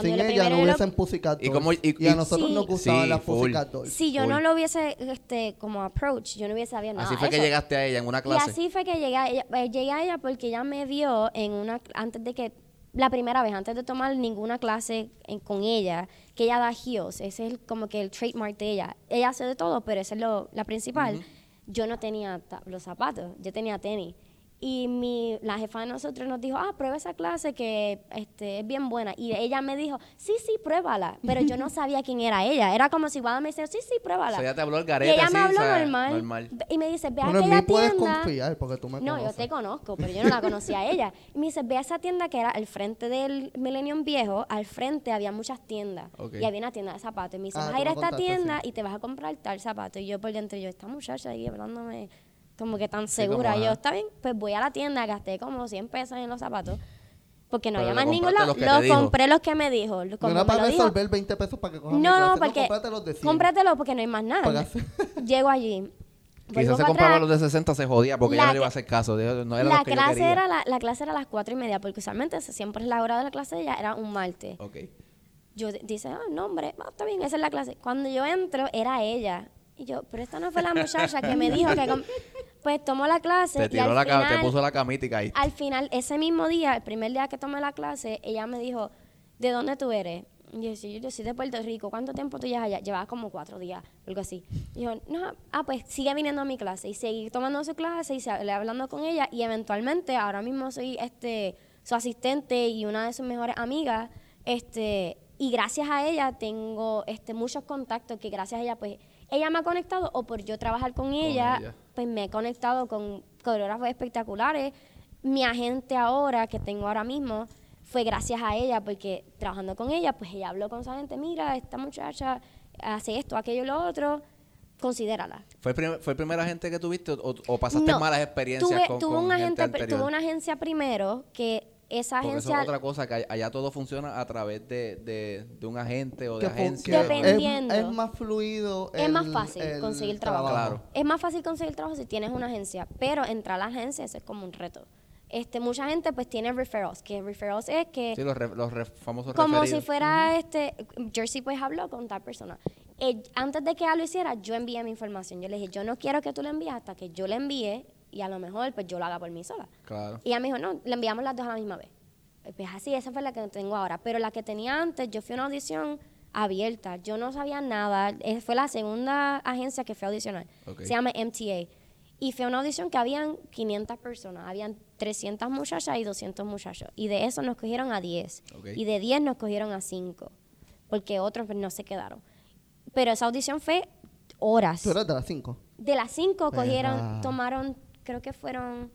Cuando Sin ella no lo- hubiesen Pussycat ¿Y y- a y- nosotros Sí. nos gustaban Sí, las full. Pussycat Dolls. Si yo Full. no lo hubiese este, como approach, yo no hubiese sabido nada Así fue que llegaste a ella en una Y clase. así fue que llegué a ella, eh, llegué a ella porque ella me vio en una antes de que la primera vez antes de tomar ninguna clase en- con ella que ella da heels ese es el- como que el trademark de ella ella hace de todo pero esa es lo, la principal yo no tenía los zapatos yo tenía tenis y mi, la jefa de nosotros nos dijo, ah, prueba esa clase que este, es bien buena. Y ella me dijo, sí, sí, pruébala. Pero yo no sabía quién era ella. Era como si Wanda me decía, sí, sí, O pruébala. sea, ella te habló el Y garete ella así, me habló normal, normal. Y me dice, ve a Bueno, en mí aquella puedes tienda. confiar porque tú me No, yo conoces. te conozco, pero yo no la conocía a ella. Y me dice, ve a esa tienda que era al frente del Millennium Viejo, al frente había muchas tiendas. Ok. Y había una tienda de zapatos. Y me dice, Ah, vas a ir a esta tienda sí. y te vas a comprar tal zapato. Y yo por dentro, yo, esta muchacha ahí hablándome como que tan Sí, como, segura. Y yo, está bien, pues voy a la tienda, gasté como 100 pesos en los zapatos. Porque no Pero había más lado. los que Lo te dijo. compré los que me dijo. lo- No Como era para resolver 20 pesos para que cojan No, no, porque cómpratelo de 100. cómpratelo porque no hay más nada. Llego allí. Quizás se compraba atrás. los de 60, se jodía porque La ella no le iba a hacer caso. No era la que yo clase quería. era la, la clase era a las cuatro y media porque usualmente siempre es la hora de la clase de ella era un martes Ok. yo dice ah no hombre ah, está bien esa es la clase cuando yo entro era ella y yo pero esta no fue la muchacha que me dijo que com-". pues tomó la clase Te y al la final, te puso la camita y caíste. al final ese mismo día el primer día que tomé la clase ella me dijo ¿de dónde tú eres? Y yo, "Sí, yo soy de Puerto Rico. ¿Cuánto tiempo tú llevas allá? Llevaba como cuatro días, algo así. Y yo, no, ah, pues sigue viniendo a mi clase. Y seguí tomando su clase y seguí hablando con ella. Y eventualmente, ahora mismo soy este, su asistente y una de sus mejores amigas. Este, y gracias a ella tengo este, muchos contactos que gracias a ella, pues, ella me ha conectado o por yo trabajar con, ella, ella. pues me he conectado con coreógrafos espectaculares. Mi agente ahora, que tengo ahora mismo, fue gracias a ella, porque trabajando con ella, pues ella habló con su agente, mira, esta muchacha hace esto, aquello y lo otro, considérala. ¿Fue, el prim- ¿Fue el primer agente que tuviste o, o pasaste No, malas experiencias tuve, con, tuve con un gente agente, pr- anterior? tuve una agencia primero que esa Porque eso agencia es otra cosa, que all- allá todo funciona a través de, de, de un agente o de agencia. Dependiendo. Es, es más fluido. Es más el- fácil el conseguir trabajo. Claro. Es más fácil conseguir trabajo si tienes una agencia, pero entrar a la agencia eso es como un reto. Este, mucha gente pues tiene referrals, que referrals es que Sí, los, re- los re- famosos como referidos. si fuera este Jersey pues habló con tal persona Eh, antes de que ella lo hiciera yo envié mi información yo le dije yo no quiero que tú lo envíes hasta que yo le envíe y a lo mejor pues yo lo haga por mí sola Claro. y ella me dijo no le enviamos las dos a la misma vez Eh, pues así esa fue la que tengo ahora pero la que tenía antes yo fui a una audición abierta yo no sabía nada Eh, fue la segunda agencia que fui a audicionar se llama MTA y fue una audición que habían 500 personas, habían 300 muchachas y 200 muchachos. Y de eso nos cogieron a 10. Ok. Y de 10 nos cogieron a 5. Porque otros pues, no se quedaron. Pero esa audición fue horas. Tú eres de las 5. De las 5 cogieron, Ajá. tomaron, creo que fueron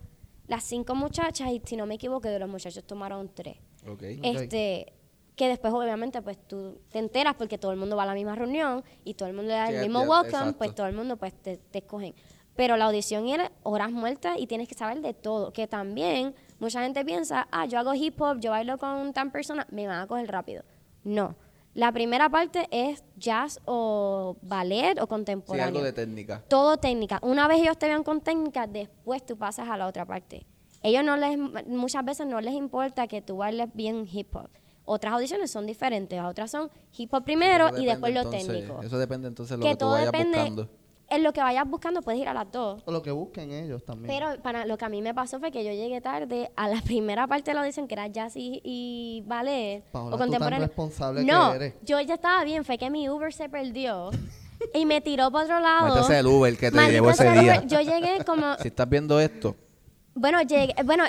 las 5 muchachas y si no me equivoco, de los muchachos tomaron 3. Ok. Este, que después obviamente pues tú te enteras porque todo el mundo va a la misma reunión y todo el mundo le da Sí, el mismo ya- welcome, exacto. pues todo el mundo pues te, te escogen. Pero la audición era horas muertas y tienes que saber de todo. Que también mucha gente piensa, ah, yo hago hip hop, yo bailo con tan persona, me van a coger rápido. No. La primera parte es jazz o ballet o Sí, contemporáneo. algo de técnica. Todo técnica. Una vez ellos te vean con técnica, después tú pasas a la otra parte. Ellos no les, muchas veces no les importa que tú bailes bien hip hop. Otras audiciones son diferentes, otras son hip hop primero y después lo entonces- técnico. Eso depende entonces de lo Que que, tú todo vayas depende- buscando. En lo que vayas buscando puedes ir a las dos. O lo que busquen ellos también. Pero para lo que a mí me pasó fue que yo llegué tarde a la primera parte de la audición, que era jazz y, y ballet Paola, o tú tan contemporáneo. responsable no, que eres. yo ya estaba bien, fue que mi Uber se perdió y me tiró para otro lado. Métese el Uber que te Maldito llevó ese día. Yo llegué como Si estás viendo esto, bueno, llegué, bueno,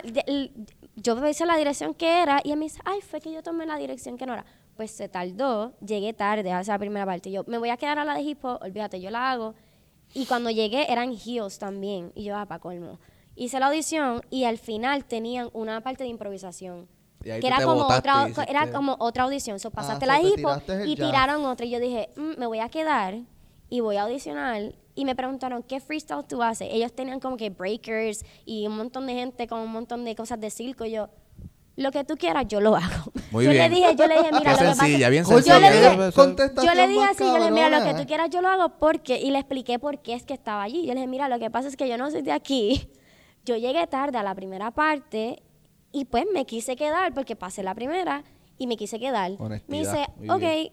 yo me hice la dirección que era y él me dice, ay, fue que yo tomé la dirección que no era. Pues se tardó, llegué tarde a esa primera parte. Yo me voy a quedar a la de hip hop, olvídate, yo la hago. Y cuando llegué eran heels también. Y yo, ah, pa' colmo. Hice la audición y al final tenían una parte de improvisación. Que era como, botaste otra, hiciste- era como otra audición. So, pasaste Ah, la so te hip hop tiraste el y jazz. tiraron otra. Y yo dije, "Mm, me voy a quedar y voy a audicionar. Y me preguntaron, ¿qué freestyle tú haces? Ellos tenían como que breakers y un montón de gente con un montón de cosas de circo. Y yo, lo que tú quieras, yo lo hago. Muy yo bien. le dije, yo le dije, mira, Qué lo que pasa bien yo le dije, yo le dije así, yo le dije, mira, lo que tú quieras yo lo hago porque, y le expliqué por qué es que estaba allí. Yo le dije, mira, lo que pasa es que yo no soy de aquí. Yo llegué tarde a la primera parte y pues me quise quedar porque pasé la primera y me quise quedar. Me Honestidad, dice, muy ok, bien.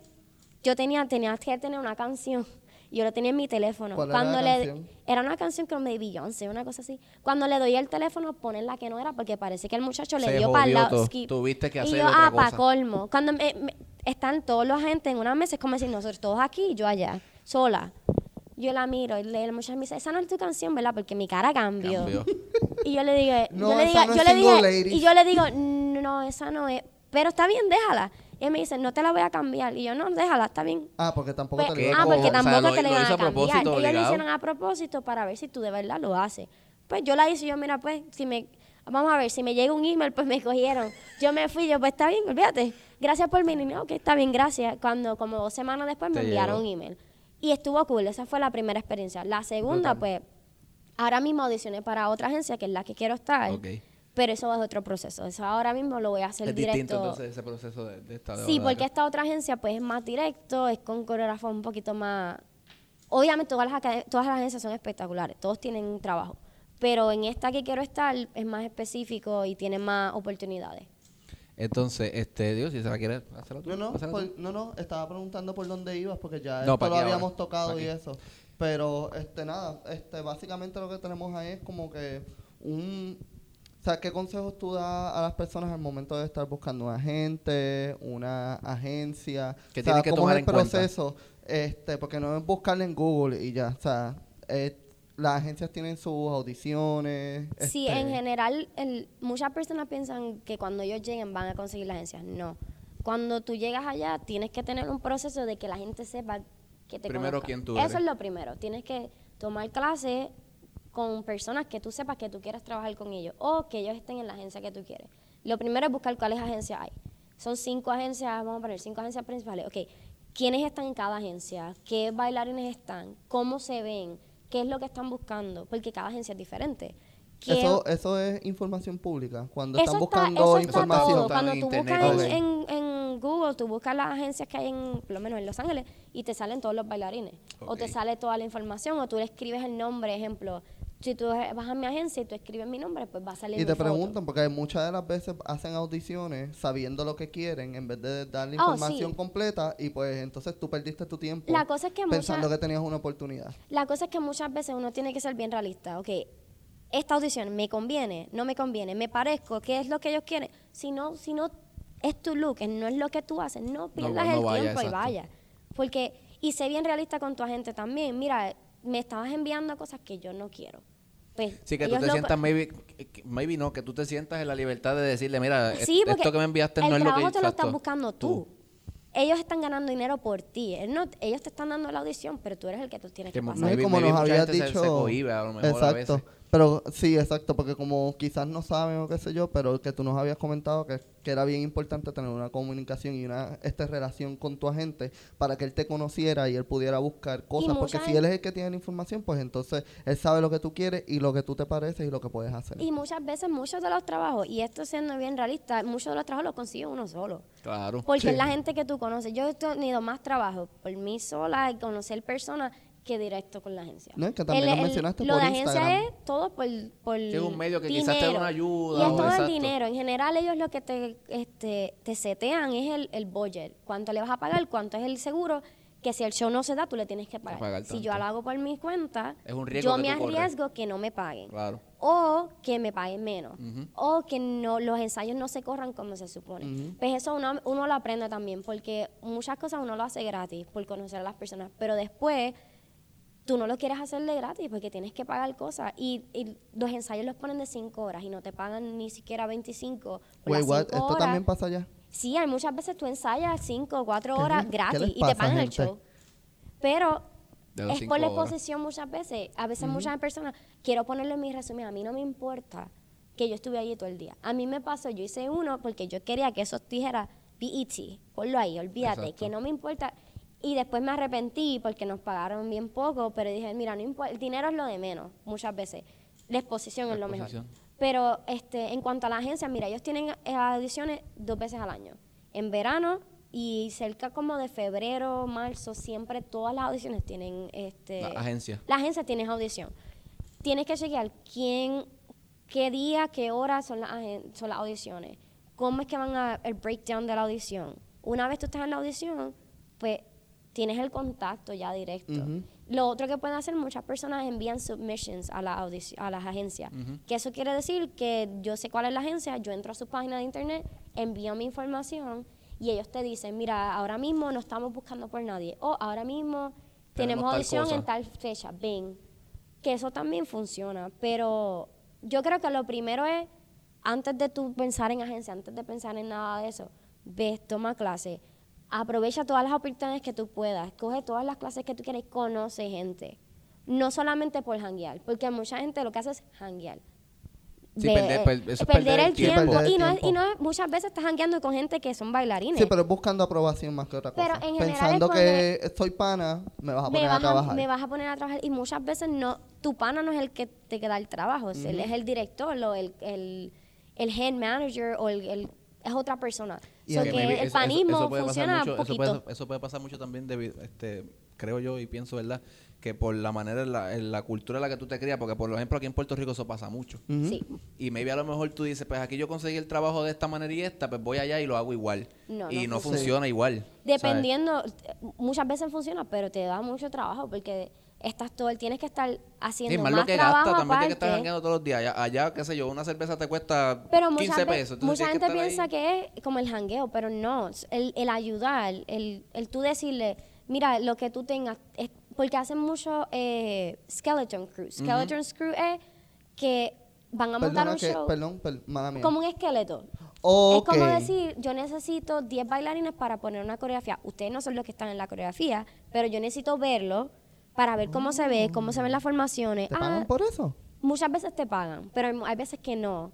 yo tenía, tenía que tener una canción. Yo lo tenía en mi teléfono. ¿Cuál era la Cuando le, canción? era una canción como de Beyoncé, una cosa así. Cuando le doy el teléfono, ponen la que no era porque parece que el muchacho le Se dio para el lado todo. skip. Tuviste que y yo, otra ah, pa' cosa. colmo. Cuando me- me- están todos los agentes en una mesa, es como decir, nosotros todos aquí y yo allá, sola. Yo la miro y le- el muchacho me dice, esa no es tu canción, ¿verdad? Porque mi cara cambió. Cambió. Y yo le digo, No, yo le digo, no yo le dije, y yo le digo, no, esa no es. Pero está bien, déjala. Y él me dice, no te la voy a cambiar. Y yo, no, déjala, está bien. Ah, porque tampoco Pues, te ¿Qué lo ah, porque O sea, tampoco lo- te le lo iban a cambiar. propósito, Ellos lo hicieron a propósito para ver si tú de verdad lo haces. Pues yo la hice y yo, mira, pues, si me, vamos a ver, si me llega un email, pues me cogieron. Yo me fui, yo, pues está bien, olvídate. Gracias por mi niño, ok, está bien, gracias. Cuando, como dos semanas después, me Te enviaron un email. Y estuvo cool, esa fue la primera experiencia. La segunda, pues, ahora mismo audicioné para otra agencia, que es la que quiero estar. Ok. Pero eso es otro proceso. Eso ahora mismo lo voy a hacer Es directo. distinto entonces ese proceso de, de esta de Sí, porque esta otra agencia pues es más directo, es con coreógrafos un poquito más... Obviamente todas las, todas las agencias son espectaculares, todos tienen un trabajo, pero en esta que quiero estar es más específico y tiene más oportunidades. Entonces, este, Dios, si se la quiere hacerlo tú. No, no, por- no, no, estaba preguntando por dónde ibas porque ya No, esto lo habíamos ahora, tocado y eso. Pero, este, nada, este, básicamente lo que tenemos ahí es como que un... Sea, ¿qué consejos tú das a las personas al momento de estar buscando un agente, una agencia? Que o sea, tienen que ¿cómo tomar es el en cuenta? proceso? Este, porque no es buscarle en Google y ya, o sea, eh, las agencias tienen sus audiciones. Sí, este, en general el- muchas personas piensan que cuando ellos lleguen van a conseguir la agencia. No. Cuando tú llegas allá tienes que tener un proceso de que la gente sepa que te Primero, conozca. quién tú Eso eres. es lo primero. Tienes que tomar clases con personas que tú sepas que tú quieres trabajar con ellos o que ellos estén en la agencia que tú quieres. Lo primero es buscar cuáles agencias hay. Son cinco agencias, vamos a poner cinco agencias principales. Ok, ¿quiénes están en cada agencia? ¿Qué bailarines están? ¿Cómo se ven? ¿Qué es lo que están buscando? Porque cada agencia es diferente. ¿Qué- Eso, eso es información pública. Cuando eso están está, buscando eso está información. todo. Cuando en tú internet. buscas Ok. en, en- en Google, tú buscas las agencias que hay en, por lo menos en Los Ángeles, y te salen todos los bailarines. O te sale toda la información, o tú le escribes el nombre, ejemplo. Si tú vas a mi agencia y tú escribes mi nombre, pues va a salir Y mi te foto. preguntan, porque muchas de las veces hacen audiciones sabiendo lo que quieren en vez de dar la Oh, información sí. completa y pues entonces tú perdiste tu tiempo La cosa es que pensando que tenías una oportunidad. La cosa es que muchas veces uno tiene que ser bien realista. Ok, esta audición me conviene, no me conviene, me parezco, ¿qué es lo que ellos quieren? Si no, si no es tu look, no es lo que tú haces, no pierdas no el vaya, tiempo y vaya. Porque, y sé bien realista con tu agente también. Mira, me estabas enviando cosas que yo no quiero. Pues, Sí, que tú te lo- sientas, maybe, maybe no, que tú te sientas en la libertad de decirle, mira, Sí, esto que me enviaste el no es lo que trabajo te lo estás buscando tú. Ellos están ganando dinero por ti. Él no- ellos te están dando la audición, pero tú eres el que tú tienes Que que pasar. Maybe- como maybe nos habías se- dicho. se cohíbe a lo mejor a exacto. veces. Pero sí, exacto, porque como quizás no saben o qué sé yo, pero que tú nos habías comentado que, que era bien importante tener una comunicación y una esta relación con tu agente para que él te conociera y él pudiera buscar cosas. Porque si él es el que tiene la información, pues entonces él sabe lo que tú quieres y lo que tú te pareces y lo que puedes hacer. Y muchas veces, muchos de los trabajos, y esto siendo bien realista, muchos de los trabajos los consigue uno solo. Claro. Porque Sí. es la gente que tú conoces. Yo he tenido más trabajo por mí sola y conocer personas que directo con la agencia. No, es que también lo mencionaste lo por de agencia Instagram. es todo por, por es un medio que quizás te da una ayuda Y es todo exacto. el dinero. En general, ellos lo que te, este, te setean es el, el budget. Cuánto le vas a pagar, cuánto es el seguro, que si el show no se da, tú le tienes que pagar. pagar si yo lo hago por mi cuenta, Es un riesgo yo me corres. arriesgo que no me paguen. Claro. O que me paguen menos. O que no los ensayos no se corran como se supone. Pues eso uno, uno lo aprende también, porque muchas cosas uno lo hace gratis por conocer a las personas, pero después tú no lo quieres hacerle gratis porque tienes que pagar cosas. Y, y los ensayos los ponen de 5 horas y no te pagan ni siquiera 25 por Wait, what? cinco ¿Esto horas. también pasa allá? Sí, hay muchas veces tú ensayas cinco o cuatro ¿Qué horas le- qué gratis y te pagan el show. Pero De es por la horas. exposición muchas veces. A veces muchas personas, quiero ponerlo en mi resumen, a mí no me importa que yo estuve allí todo el día. A mí me pasó, yo hice uno porque yo quería que esos dijera BET, ponlo ahí, olvídate, Exacto. que no me importa. Y después me arrepentí porque nos pagaron bien poco, pero dije, mira, no importa, el dinero es lo de menos, muchas veces. La exposición La es lo mejor. Pero este, en cuanto a la agencia, mira, ellos tienen eh, audiciones dos veces al año. En verano y cerca como de febrero, marzo, siempre todas las audiciones tienen este La agencia. la agencia tiene audición. Tienes que chequear quién, qué día, qué hora son las, son las audiciones. Cómo es que van a el breakdown de la audición. Una vez tú estás en la audición, pues tienes el contacto ya directo. Lo otro que pueden hacer, muchas personas envían submissions a, la a las agencias. Que eso quiere decir que yo sé cuál es la agencia, yo entro a su página de internet, envío mi información y ellos te dicen, mira, ahora mismo no estamos buscando por nadie. O ahora mismo Tenemos audición en tal fecha. Ven. Que eso también funciona. Pero yo creo que lo primero es, antes de tú pensar en agencia, antes de pensar en nada de eso, ves, toma clase. Aprovecha todas las oportunidades que tú puedas. Coge todas las clases que tú quieras y conoce gente. No solamente por hanguear, porque mucha gente lo que hace es hanguear. Sí, perder- per- eso es perder el tiempo. tiempo. Perder el Y, no es- y no muchas veces estás hangueando con gente que son bailarines. Sí, pero es buscando aprobación más que otra cosa. Pero en general Pensando es que soy pana, me vas a me poner a vas, a, trabajar. me vas a poner a trabajar y muchas veces no tu pana no es el que te queda el trabajo él es el director o el, el, el head manager o el, el- es otra persona Y So que maybe el eso- panismo eso puede pasar funciona mucho- eso puede, eso puede pasar mucho también debido, este, creo yo y pienso, ¿verdad? Que por la manera, en la, en la cultura en la que tú te crías, porque por ejemplo aquí en Puerto Rico eso pasa mucho. Sí Y maybe a lo mejor tú dices, pues aquí yo conseguí el trabajo de esta manera y esta, pues voy allá y lo hago igual. No, y no no funciona. igual. dependiendo muchas veces funciona pero te da mucho trabajo porque estás todo el tienes que estar haciendo Sí, más, más lo que trabajo gasta, también tienes que estar aparte. jangueando todos los días. Allá, allá, qué sé yo, una cerveza te cuesta Pero 15 muchas ve- pesos. entonces mucha gente ahí. piensa que es como el jangueo, pero no. El, el ayudar, el, el tú decirle, mira, lo que tú tengas, es, porque hacen mucho eh, skeleton crew. Skeleton crew es que van a montar Perdona un que, show perdón, per- mala mía. como un esqueleto. Es como decir, yo necesito 10 bailarines para poner una coreografía. Ustedes no son los que están en la coreografía, pero yo necesito verlo para ver cómo se ve, cómo se ven las formaciones. ¿Te Ah, pagan por eso? Muchas veces te pagan, pero hay- hay veces que no.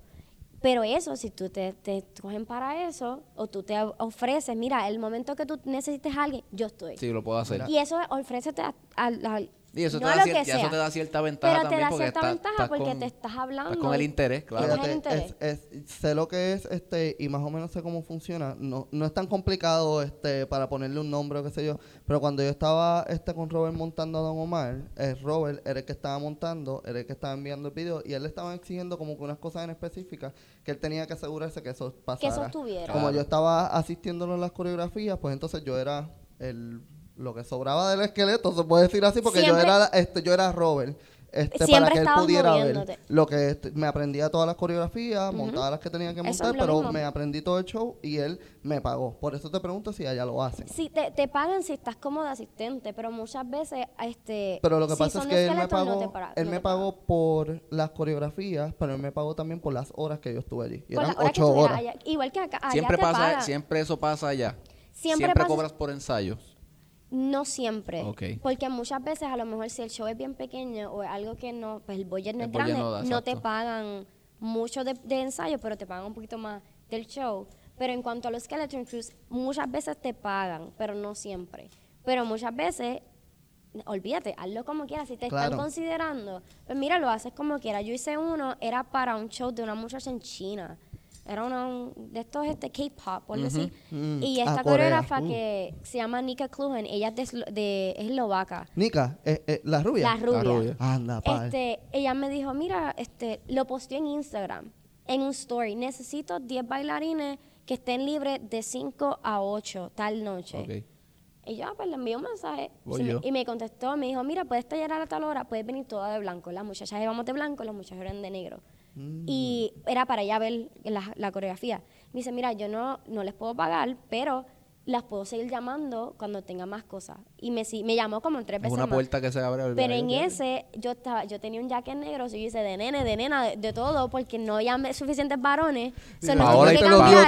Pero eso, si tú te, te cogen para eso, o tú te ofreces, mira, el momento que tú necesites a alguien, yo estoy. Sí, lo puedo hacer. Y eso es, ofrécete a, a- a- Y eso, no te da cier- eso te da cierta ventaja pero te también da porque cierta estás- ventaja estás porque con- te estás hablando. Estás con el interés, claro. Fíjate. Fíjate, interés. es, es- sé lo que es este y más o menos sé cómo funciona. No, no es tan complicado este para ponerle un nombre o qué sé yo. Pero cuando yo estaba este con Robert montando a Don Omar, eh, Robert era el que estaba montando, era el que estaba enviando el video y él le estaba exigiendo como que unas cosas en específicas que él tenía que asegurarse que eso pasara. Que eso estuviera. Como Claro. yo estaba asistiéndolo en las coreografías, pues entonces yo era el lo que sobraba del esqueleto, se puede decir así, porque yo Siempre- era este, yo era Robert. Este, Siempre para que él pudiera moviéndote. ver lo que este, me aprendía todas las coreografías, Ujú. montaba las que tenía que montar, pero mismo. me aprendí todo el show y él me pagó. Por eso te pregunto si allá lo hacen. Sí, te, te pagan si estás como de asistente, pero muchas veces, este... Pero lo que si pasa es que él me no pagó, para- él no me pagó por las coreografías, pero él me pagó también por las horas que yo estuve allí. Y Por eran las horas que ocho horas. allá. Igual que acá, allá siempre te pasa, pagan. siempre eso pasa allá. Siempre pasa- cobras por ensayos. No siempre. Porque muchas veces, a lo mejor, si el show es bien pequeño o algo que no, pues el budget no El es grande, no da, no te pagan mucho de, de ensayo, pero te pagan un poquito más del show. Pero en cuanto a los Skeleton Crews, muchas veces te pagan, pero no siempre. Pero muchas veces, olvídate, hazlo como quieras. Si te Claro. están considerando, pues mira, lo haces como quieras. Yo hice uno, era para un show de una muchacha en China. Era una, un- de estos este K-pop, por decir. Mm, Y ah, esta Corea. coreógrafa Uh. que se llama Nika Klugen, ella es de, Eslo- de eslovaca. Nika, eh, eh, la rubia. La rubia. rubia. Anda, pa. Este, ella me dijo, mira, este, lo posteé en Instagram, en un story. Necesito 10 bailarines que estén libres de 5 a 8 tal noche. Ok. Y yo, ah, pues le envié un mensaje. Me- y me contestó, me dijo, mira, puedes tallar a tal hora, puedes venir toda de blanco. Las muchachas íbamos de blanco, los muchachos eran de negro. Mm. Y era para ella ver la, la coreografía. Me dice, mira, yo no, no les puedo pagar, pero las puedo seguir llamando cuando tenga más cosas. Y me, si- me llamó como tres Es veces una más. puerta que se abre. Pero en ese, yo estaba, yo tenía un jacket negro, so yo hice de nene, de nena, de, de todo, porque no había suficientes varones. So, Paola y.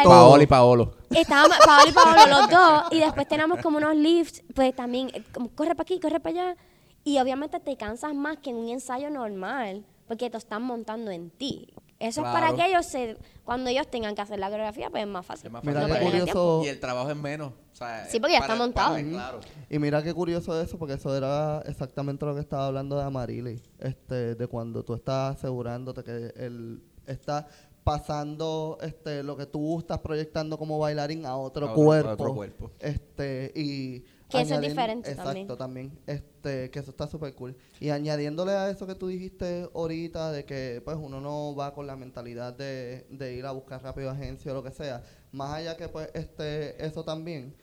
Paola y Paolo. Estábamos Paolo y Paolo los dos, y después teníamos como unos lifts, pues también, como corre para aquí, corre para allá. Y obviamente te cansas más que en un ensayo normal, porque te están montando en ti. Eso es para que ellos se, cuando ellos tengan que hacer la coreografía, pues es más fácil. Es más fácil. Y el trabajo es menos. o sea, Sí, porque ya para- está montado. para- claro. Y mira qué curioso eso, porque eso era exactamente lo que estaba hablando de Amarili, este, de cuando tú estás asegurándote que él está pasando este, lo que tú estás proyectando como bailarín a otro, A otro- a cuerpo. otro cuerpo. Este, y Que eso es diferente Exacto, también. también. Este, que eso está súper cool. Y añadiéndole a eso que tú dijiste ahorita, de que pues uno no va con la mentalidad de, de ir a buscar rápido agencia o lo que sea, más allá que pues este, eso también,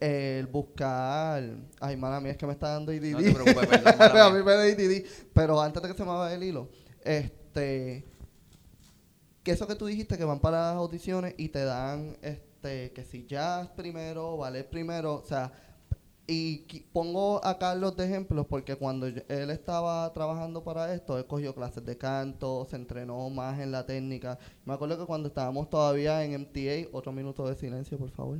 el buscar, ay mala mía, es que me está dando IDD. No te preocupes, perdón, a mí me da IDD. Pero antes de que se me vaya el hilo, este, que eso que tú dijiste que van para las audiciones y te dan, este, que si jazz primero, ballet primero, o sea, y pongo a Carlos de ejemplo porque cuando yo- él estaba trabajando para esto, él cogió clases de canto, se entrenó más en la técnica. Me acuerdo que cuando estábamos todavía en MTA, otro minuto de silencio, por favor.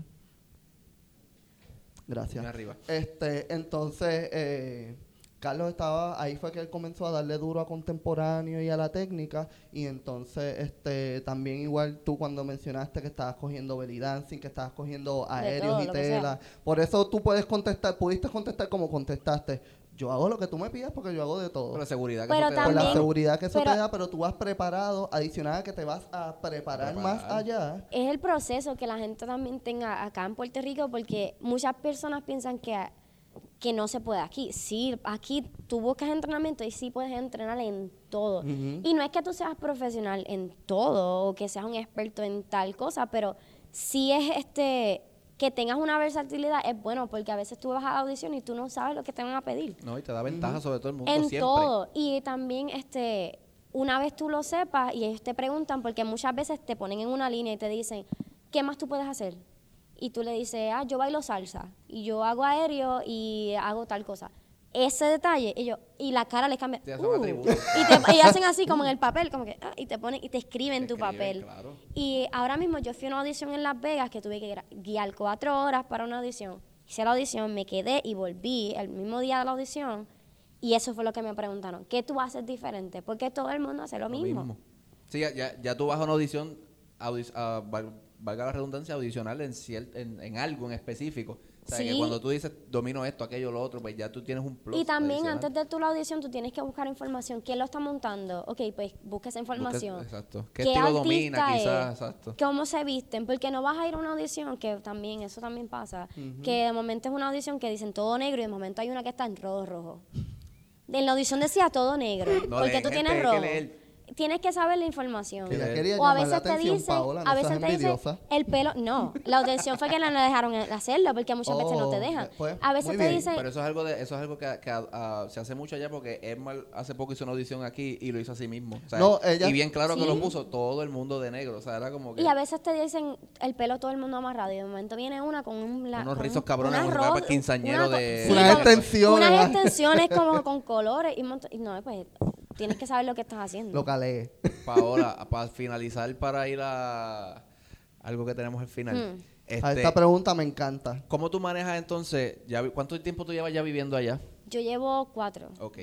Gracias. Arriba. Este, entonces, eh, Carlos estaba, ahí fue que él comenzó a darle duro a contemporáneo y a la técnica, y entonces, este, también igual tú cuando mencionaste que estabas cogiendo belly dancing, que estabas cogiendo aéreos todo, y tela, por eso tú puedes contestar, pudiste contestar como contestaste, yo hago lo que tú me pidas porque yo hago de todo. Por la seguridad que Pero eso te da. Por la también- seguridad que eso pero- te da, pero tú vas preparado, adicional a que te vas a preparar, más Preparar. allá. es el proceso que la gente también tenga acá en Puerto Rico, porque muchas personas piensan que, que no se puede aquí. Sí, aquí tú buscas entrenamiento y sí puedes entrenar en todo. Y no es que tú seas profesional en todo o que seas un experto en tal cosa, pero sí es este que tengas una versatilidad es bueno porque a veces tú vas a la audición y tú no sabes lo que te van a pedir No, y te da ventaja sobre todo el mundo en siempre. todo. Y también, este, una vez tú lo sepas y ellos te preguntan, porque muchas veces te ponen en una línea y te dicen, ¿qué más tú puedes hacer? Y tú le dices, ah, yo bailo salsa y yo hago aéreo y hago tal cosa. Ese detalle, y, yo, y la cara les cambia. Te hacen "Uh", y, te- y hacen así como en el papel, como que, ah, y te ponen y te escriben Te tu escriben, papel. claro. Y ahora mismo yo fui a una audición en Las Vegas que tuve que guiar cuatro horas para una audición. Hice la audición, me quedé y volví el mismo día de la audición. Y eso fue lo que me preguntaron. ¿Qué tú haces diferente? Porque todo el mundo hace lo, mismo. Sí, ya, ya, ya tú vas a una audición, audi- a- valga la redundancia, audicional en, cier- en, en algo en específico. O sea, que cuando tú dices domino esto, aquello, lo otro, pues ya tú tienes un plus. Y también adicional. antes de tu la audición tú tienes que buscar información. ¿Quién lo está montando? Ok, pues busca esa información. Busca- exacto. ¿Qué estilo domina, quizás? Exacto. ¿Cómo se visten? Porque no vas a ir a una audición, que también, eso también pasa, que de momento es una audición que dicen todo negro y de momento hay una que está en rojo rojo. En la audición decía todo negro, No porque leen, tú tienes rojo. Tienes que saber la información. Que O a veces te dicen, Paola, no a veces te dicen el pelo, no, la audición fue que no le dejaron hacerlo porque muchas veces no te Oh, dejan. pues, a veces te bien. dicen, Pero eso es algo de, eso es algo que, que, ah, se hace mucho allá porque Emma hace poco hizo una audición aquí y lo hizo así mismo. O sea, No, ella- y bien claro que lo puso todo el mundo de negro. O sea, era como que Y a veces te dicen el pelo todo el mundo amarrado y de momento viene una con un, la- Unos con rizos cabrones, una un rapa ro- quinceañero una de- sí, Unas extensiones. Unas extensiones como con colores y, un montón- y no, pues tienes que saber lo que estás haciendo. Lo calé. Paola, para finalizar, para ir a algo que tenemos al final. Hmm. Este, A esta pregunta me encanta. ¿Cómo tú manejas entonces? Ya, ¿Cuánto tiempo tú llevas ya viviendo allá? Yo llevo cuatro. Ok.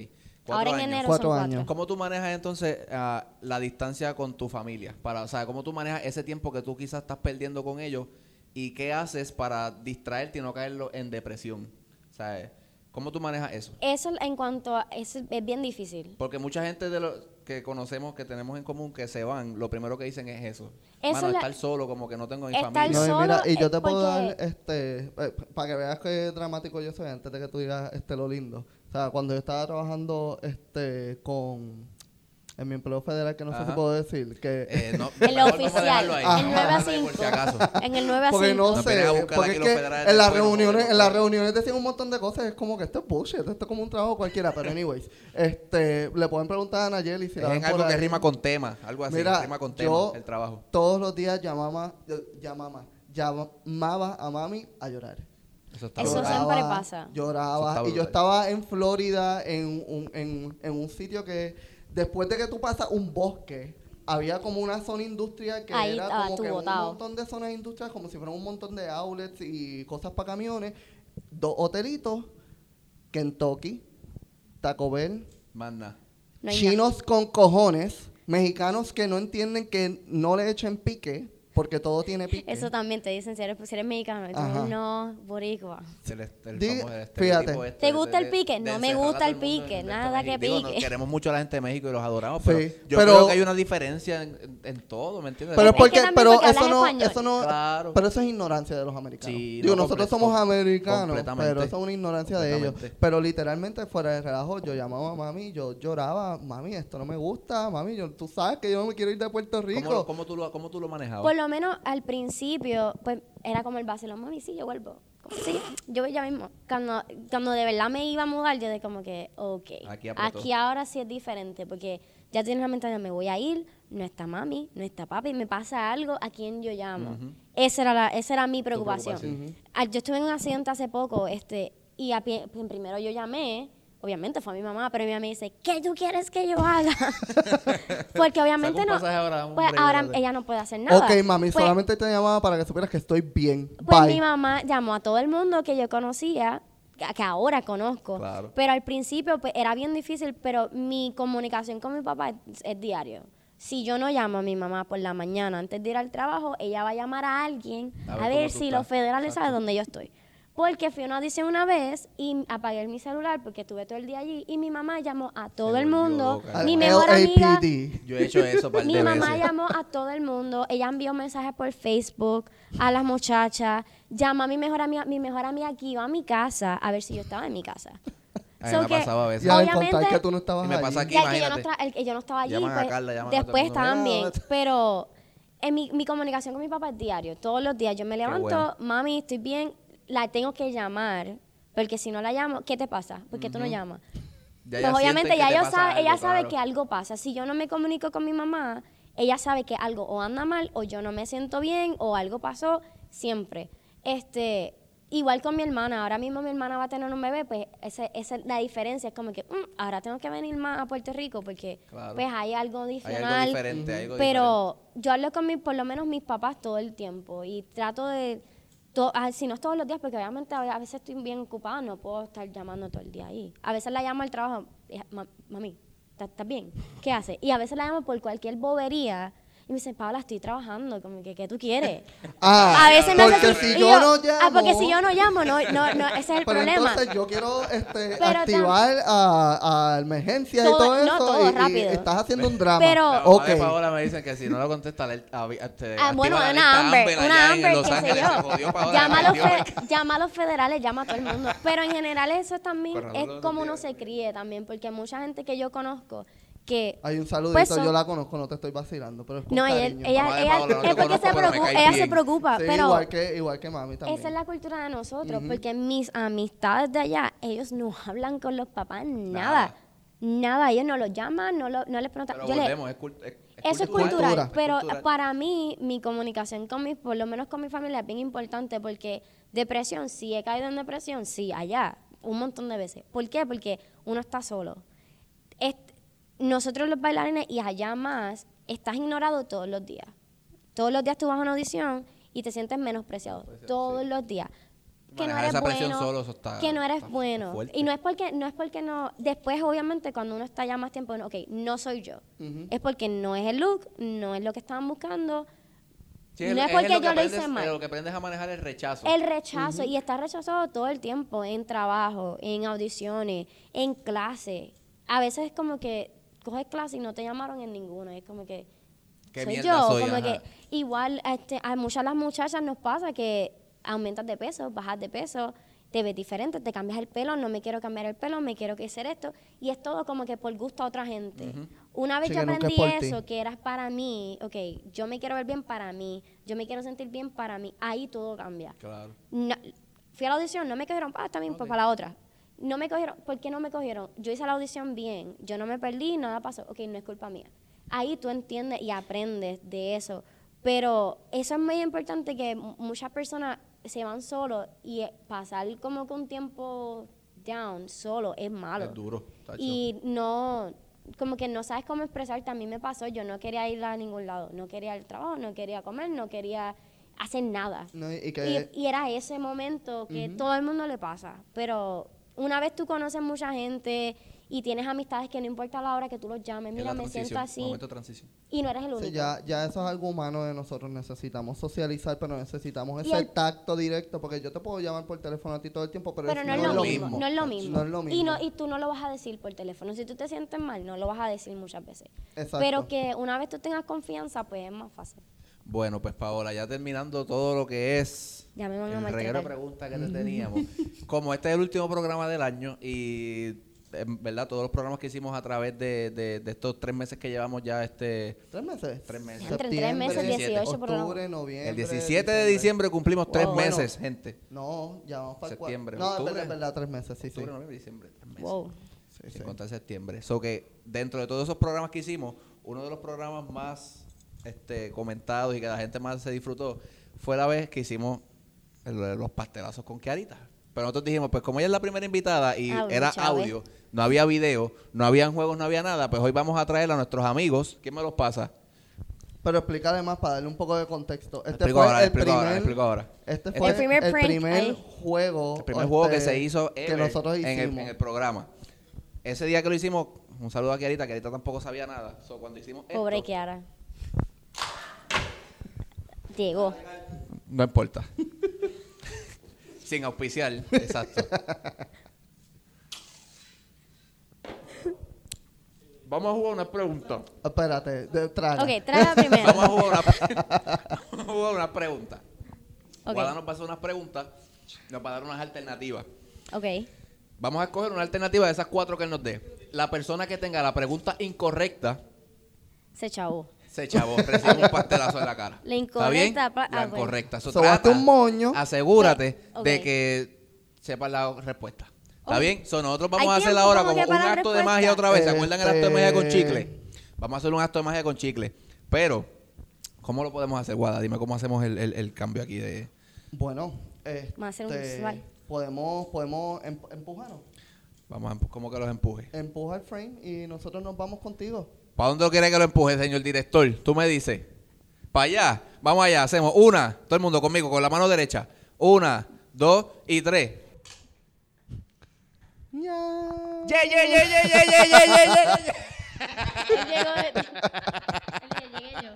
Ahora en años. enero Cuatro son años. cuatro. ¿Cómo tú manejas entonces ah, la distancia con tu familia? Para, o sea, ¿cómo tú manejas ese tiempo que tú quizás estás perdiendo con ellos? ¿Y qué haces para distraerte y no caerlo en depresión? Sea, ¿cómo tú manejas eso? Eso en cuanto a... Es, es bien difícil. Porque mucha gente de los que conocemos, que tenemos en común, que se van, lo primero que dicen es eso. Eso Mano, estar solo, como que no tengo mi Estar familia. No, y solo mira, y yo te puedo dar, este, para que veas qué dramático yo soy antes de que tú digas este lo lindo. O sea, cuando yo estaba trabajando este con en mi empleo federal, que no sé Ajá. si puedo decir, que Eh, no, a oficial, a 9 a dejarlo ahí 5. Por si acaso. En el 9 a 5. porque no sé, porque es que en las reuniones, en las reuniones decían un montón de cosas, es como que esto es bullshit, esto es como un trabajo cualquiera, pero anyways, este, le pueden preguntar a Nayeli si Es la en algo que ahí. rima con tema, algo así, Mira, rima con tema, yo el trabajo. todos los días llamaba, llamaba, llamaba a mami a llorar. Eso está Eso siempre pasa. Eso Lloraba. está y yo estaba en Florida en un, en, en un sitio que después de que tú pasas un bosque, había como una zona industrial que Ahí era estaba como que un montón de zonas industriales, como si fueran un montón de outlets y cosas para camiones. Dos hotelitos, Kentucky, Taco Bell. No hay chinos con cojones, mexicanos que no entienden que no le echen pique, porque todo tiene pique. Eso también te dicen si eres, si eres mexicano. Y tú, no, boricua. El, el Di- fíjate. este ¿Te gusta de- el pique? No me gusta el pique, nada que Digo, no, pique. queremos mucho a la gente de México y los adoramos, Sí, pero yo pero- creo que hay una diferencia en, en- en todo, ¿me entiendes? Pero es Es que porque, pero porque eso no, eso no, Claro. pero eso es ignorancia de los americanos. Sí, Digo, no, nosotros somos americanos, pero eso es una ignorancia de ellos. Pero literalmente fuera de relajo, yo llamaba a mami, yo lloraba, mami, esto no me gusta, mami, yo, tú sabes que yo no me quiero ir de Puerto ¿Cómo, Rico. lo- cómo tú lo, ¿Cómo tú lo manejabas? Lo menos al principio, pues era como el vacilón, mami, sí, yo vuelvo. Como, Sí, yo voy ya mismo. Cuando, cuando de verdad me iba a mudar, yo de como que, ok, Aquí ahora sí es diferente, porque ya tienes la mentalidad, me voy a ir, no está mami, no está papi, me pasa algo, ¿a quién yo llamo? esa, era la, esa era mi preocupación. preocupación. Ah, Yo estuve en un accidente hace poco, este, y a pie- pues, primero yo llamé, obviamente fue a mi mamá, pero mi mamá me dice, ¿qué tú quieres que yo haga? Porque obviamente no, ahora, pues ahora ella no puede hacer nada. ok, mami, Pues, solamente te llamaba para que supieras que estoy bien. pues Bye. mi mamá llamó a todo el mundo que yo conocía, que ahora conozco. Claro. Pero al principio pues, era bien difícil, pero mi comunicación con mi papá es, es diario. Si yo no llamo a mi mamá por la mañana antes de ir al trabajo, ella va a llamar a alguien A a ver si estás. los federales saben dónde yo estoy. Porque fui una audición una vez y apagué mi celular porque estuve todo el día allí y mi mamá llamó a todo Se el mundo. loca. Mi mejor amiga. Yo he hecho eso par de mi mamá veces. llamó a todo el mundo, ella envió mensajes por Facebook a las muchachas, llamó a mi mejor amiga, mi mejor amiga que iba a mi casa a ver si yo estaba en mi casa. A So me que, pasaba a veces. Obviamente- contar que tú no estabas Y me pasa aquí. que yo no, el que yo no estaba allí, pues, Carla, después estaban bien, pero en mi, mi comunicación con mi papá es diario, todos los días yo me levanto, bueno. mami, estoy bien, la tengo que llamar, porque si no la llamo, ¿qué te pasa? ¿Por qué tú no llamas? Ya pues obviamente ya pasa sabe, ella sabe claro. que algo pasa. Si yo no me comunico con mi mamá, ella sabe que algo o anda mal o yo no me siento bien o algo pasó siempre. Este, igual con mi hermana, ahora mismo mi hermana va a tener un bebé, pues ese, esa la diferencia es como que mm, ahora tengo que venir más a Puerto Rico porque Claro. pues hay algo Hay adicional. algo diferente, hay algo pero yo hablo con mi, por lo menos mis papás todo el tiempo y trato de si no es todos los días, porque obviamente a veces estoy bien ocupada, no puedo estar llamando todo el día ahí. A veces la llamo al trabajo, eh, "Ma- mami, ¿estás estás bien? ¿Qué hace? Y a veces la llamo por cualquier bobería y me dice, Paula, estoy trabajando, como que, ¿qué tú quieres? Ah, a veces me porque si y yo, no llamo. Ah, porque si yo no llamo, no, no, no ese es el Pero problema. entonces yo quiero este, Pero activar a, a emergencia y Todo- eso. no, todo y- y, rápido. estás haciendo un drama. Pero- La Paola me dicen que si no lo contesta, le- a- este, Ah, bueno, una lista Amber, una Amber, qué sé yo. Llama a, fe- llama a los federales, llama a todo el mundo. Pero en general eso también Pero es no como uno se críe también, porque mucha gente que yo conozco que... Hay un saludito, Pues son- yo la conozco, no te estoy vacilando, pero es con No, ella, cariño. ella, Mamá ella- Paola, no es porque conozco, se preocupa, ella se preocupa, Sí, pero igual que, igual que mami también. esa es la cultura de nosotros, porque mis amistades de allá, ellos no hablan con los papás nada. Nada, ellos no los llaman, no, lo- no les preguntan. Pero Yo volvemos, es, cult- es- es eso es cultural. cultural, Cultura. pero cultural. para mí mi comunicación con mi, por lo menos con mi familia es bien importante porque depresión, sí he caído en depresión, sí, allá, un montón de veces. ¿Por qué? Porque uno está solo. Nosotros los bailarines y allá más, estás ignorado todos los días. Todos los días tú vas a una audición y te sientes menospreciado, todos los días. Que no Manejar eres esa presión bueno, solo, está- que no eres está bueno. fuerte. Y no es porque no es porque no después obviamente cuando uno está ya más tiempo, no, ok, no soy yo. Es porque no es el look, no es lo que estaban buscando. Sí, no es porque lo que yo lo hice mal. Lo que aprendes a manejar el rechazo. El rechazo, y está rechazado todo el tiempo, en trabajo, en audiciones, en clase. A veces es como que coges clase y no te llamaron en ninguno. Es como que Qué soy yo. soy, como ajá. que igual este, a muchas de las muchachas nos pasa que aumentas de peso, bajas de peso, te ves diferente, te cambias el pelo, no me quiero cambiar el pelo, me quiero que hacer esto. Y es todo como que por gusto a otra gente. Una vez Sí, yo es aprendí ti. eso, que era para mí, ok, yo me quiero ver bien para mí, yo me quiero sentir bien para mí, ahí todo cambia. Claro. No- fui a la audición, no me cogieron, ah, está bien, pues para la otra. No me cogieron, ¿por qué no me cogieron? Yo hice la audición bien, yo no me perdí, nada pasó, ok, no es culpa mía. Ahí tú entiendes y aprendes de eso. Pero eso es muy importante que mu- muchas personas se van solos y eh, pasar como que un tiempo down solo es malo. Es duro. tacho. Y no, como que no sabes cómo expresarte. A mí me pasó, yo no quería ir a ningún lado. No quería ir al trabajo, no quería comer, no quería hacer nada. No, y, que Y, y era ese momento que todo el mundo le pasa. Pero una vez tú conoces mucha gente y tienes amistades que no importa la hora que tú los llames, Es mira, me siento así. Momento de transición. Y no eres el único. Sí, ya, ya eso es algo humano de nosotros. Necesitamos socializar, pero necesitamos Y ese el- tacto directo. Porque yo te puedo llamar por teléfono a ti todo el tiempo, pero, no es lo mismo, no es lo mismo. No es lo Y, mismo. no, y tú no lo vas a decir por teléfono. Si tú te sientes mal, no lo vas a decir muchas veces. Exacto. Pero que una vez tú tengas confianza, pues es más fácil. Bueno, pues Paola, ya terminando todo lo que es Ya me van a el reguero de maltratar. preguntas que te teníamos. Como este es el último programa del año y en verdad todos los programas que hicimos a través de, de- de estos tres meses que llevamos ya este ¿Tres meses? Tres meses. Entre tres meses, Septiembre, 18 programas. Octubre, noviembre. el 17 de diciembre cumplimos tres meses, gente. No, ya vamos para Septiembre, No, es octubre. verdad, es verdad, tres meses, sí, sí. Octubre, noviembre, diciembre, tres meses. Wow. Sí, sí. contar septiembre. So que dentro de todos esos programas que hicimos, uno de los programas más este, comentados y que la gente más se disfrutó fue la vez que hicimos el- los pastelazos con Kiarita. Pero nosotros dijimos, pues como ella es la primera invitada y Audio, era Chávez. audio, no había video, no habían juegos, no había nada, pues hoy vamos a traer a nuestros amigos. ¿Quién me los pasa? Pero explícale más para darle un poco de contexto. Este explico fue ahora, el explico primer, ahora, explico ahora. Este El fue el primer ahí. juego. El primer juego que este, se hizo que en, el, en el programa. Ese día que lo hicimos, un saludo a Kiarita, Kiarita tampoco sabía nada. So, cuando hicimos Pobre esto, Kiara. Llegó. No importa. Sin auspiciar, exacto. Vamos a jugar una pregunta. Espérate, de, traga. Ok, traga primero. Vamos a jugar una, vamos a jugar una pregunta. Ok. Guada nos va a hacer unas preguntas, nos va a dar unas alternativas. Ok. Vamos a escoger una alternativa de esas cuatro que él nos dé. La persona que tenga la pregunta incorrecta Se chavó. Se chavó, recibe un pastelazo en la cara. La ¿Está bien? incorrecta, pa- La ah, bueno. incorrecta. Trata, un moño. Asegúrate de que sepas la respuesta. ¿Está bien? So, nosotros vamos ¿Hay a hacer ahora como un acto de magia otra vez. ¿Se acuerdan el acto de magia con Este- chicle? Vamos a hacer un acto de magia con chicle. Pero, ¿cómo lo podemos hacer, Guada? Dime cómo hacemos el, el- el cambio aquí de... Bueno, este, Vamos a hacer un slide. podemos, podemos em- empujarnos. Vamos a empu- ¿Cómo que los empuje? Empuja el frame y nosotros nos vamos contigo. ¿Para dónde quiere que lo empuje, señor director? Tú me dices. Para allá. Vamos allá. Hacemos una. Todo el mundo conmigo, con la mano derecha. Una, dos y tres. Ya. ¡Yeah, yeah, yeah, yeah, yeah, yeah, yeah, yeah, yeah! Llegó de- llegué yo.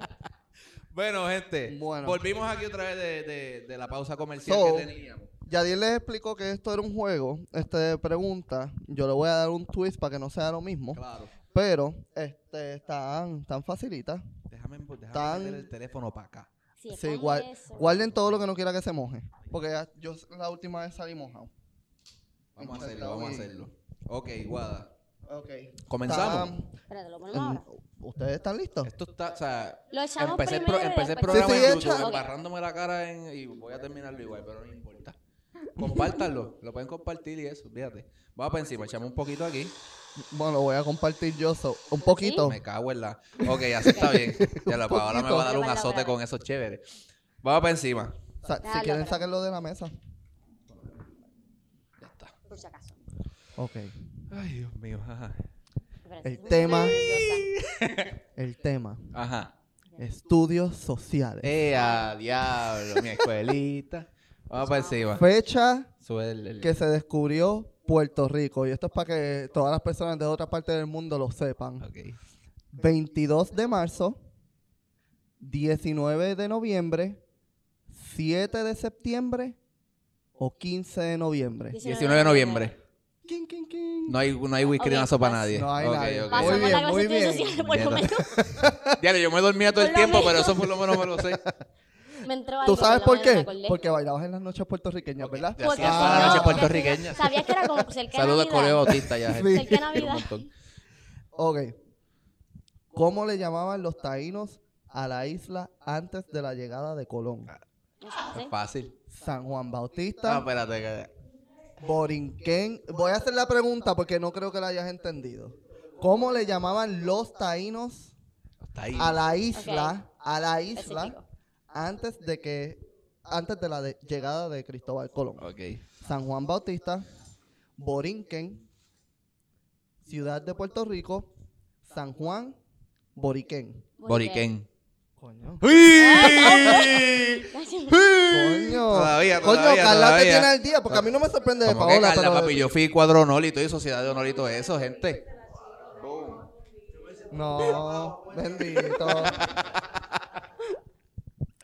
Bueno, gente. Bueno. Volvimos aquí otra vez de, de- de la pausa comercial So, que teníamos. Yadiel les explicó que esto era un juego este, de preguntas. Yo le voy a dar un twist para que no sea lo mismo. Claro. Pero este, tan, tan facilita. Déjame, déjame Tan- meter el teléfono para acá. Sí, Sí, ponle guar- eso. guarden todo lo que no quiera que se moje. Porque ya- yo la última vez salí mojado. Vamos a hacerlo, vamos a hacerlo. Ok, Guada. Ok. ¿Comenzamos? Espérate, lo ponemos ahora. ¿Ustedes están listos? Esto está, o sea, Lo echamos empecé, el, primero pro- y empecé el después- programa Sí, sí, en YouTube, echa- Ok. embarrándome la cara en, y voy a terminarlo igual, pero no importa. Compártanlo, lo pueden compartir y eso, fíjate. Vamos para encima, echamos un poquito aquí. Bueno, lo voy a compartir yo. so- un poquito. Me cago en la. Ok, así está bien. Ya ahora me va a dar un azote con esos chéveres. Vamos para encima. Sa- si quieren, espérate. sáquenlo de la mesa. Ya está. Por si acaso. Ok. Ay, Dios mío. Ajá. El tema-. El tema. Ajá. Estudios sociales. Eh, a diablo, mi escuelita. Vamos para encima. Fecha que se descubrió Puerto Rico. Y esto es para que todas las personas de otra parte del mundo lo sepan. Ok. 22 de marzo, 19 de noviembre, 7 de septiembre o 15 de noviembre. 19 de noviembre. No hay, no hay whisky Ok, nazo para nadie. No hay Muy bien, muy de bien. por lo menos. Diario, yo me dormía todo el tiempo, pero eso por lo menos me lo sé. Me entró ¿Tú sabes por qué? Porque bailabas en las noches puertorriqueñas, ¿verdad? Porque hacía Ah. toda la noche no, puertorriqueña. Sabías que era como cerca de Saludos Navidad. Colegio Bautista ya. gente. Cerca de Un Navidad. montón. Ok. ¿Cómo le llamaban los taínos a la isla antes de la llegada de Colón? No sé. Es fácil. San Juan No, Bautista, espérate. Que... Borinquén. Voy a hacer la pregunta porque no creo que la hayas entendido. ¿Cómo le llamaban los taínos Está ahí. a la isla, a la isla Específico. Antes de que antes de la de- llegada de Cristóbal Colón. Ok. San Juan Bautista, Borinquen, Ciudad de Puerto Rico, San Juan, Boriquén. Boriquén. Coño. Gracias. Coño. Todavía, Coño, todavía, Carla te tiene al día, porque a mí no me sorprende de Como que Paola, Carla, pero... papi, yo fui cuadro honor y sociedad de todo eso, gente. No, bendito.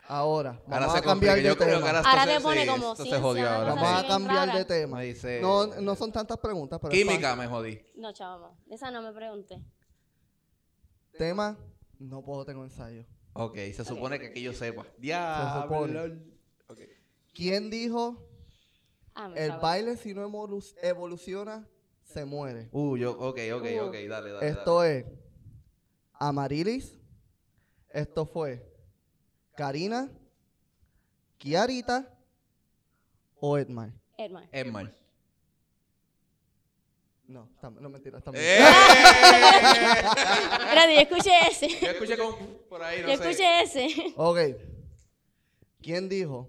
Ahora, Ahora vamos se a cambiar complica. de tema. ahora, te se- pone sí, como esto se ciencia, jodió ahora. Vamos a cambiar rara. de tema. Dice- No, no son tantas preguntas, pero Química, me jodí. No, chavo, esa no me pregunté. Tema, no puedo, tengo ensayo. Ok, se supone que aquí yo sepa. Se Diablo. supone. Ok. ¿Quién dijo Ah, el chavo. baile si no evolu- evoluciona se muere? Uh, yo, ok, ok, Uh. ok, dale, dale. Esto dale. es Amarilis, esto fue Karina, Kiarita o Edmar. Edmar. Edmar. No, tam- no mentira, está ¡Eh! Espérate, yo escuché ese. Yo escuché como por ahí, no Yo sé. escuché ese. Ok. ¿Quién dijo?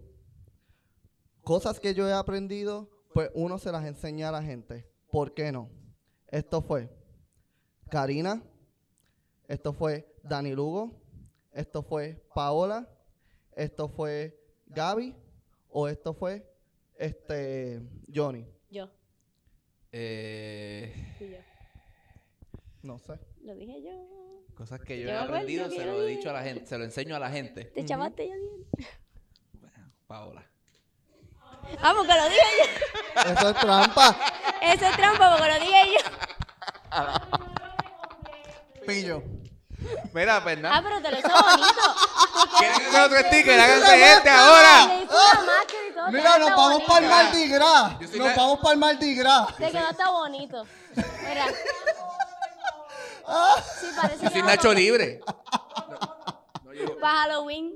Cosas que yo he aprendido, pues uno se las enseña a la gente. ¿Por qué no? Esto fue Karina, esto fue Dani Lugo, esto fue Paola, esto fue Gaby o esto fue este Johnny. Yo. Eh, fui yo. No sé. Lo dije yo. cosas que yo, Yo he aprendido, se lo he dicho a la gente, se lo enseño a la gente. Te chavaste ya bien. Paola. Ah, porque lo dije yo. Eso es trampa. Eso es trampa porque lo dije yo. Pillo. Mira, Ah, Fernando. pero te lo hizo bonito. ¿Quieren hacer otro sticker? Háganse este ahora. Mira, nos vamos para el Mardi Gras. Nos vamos para el Mardi Gras. Te quedó hasta bonito. Mira. Sí, parece Yo soy Nacho Libre. Para Halloween.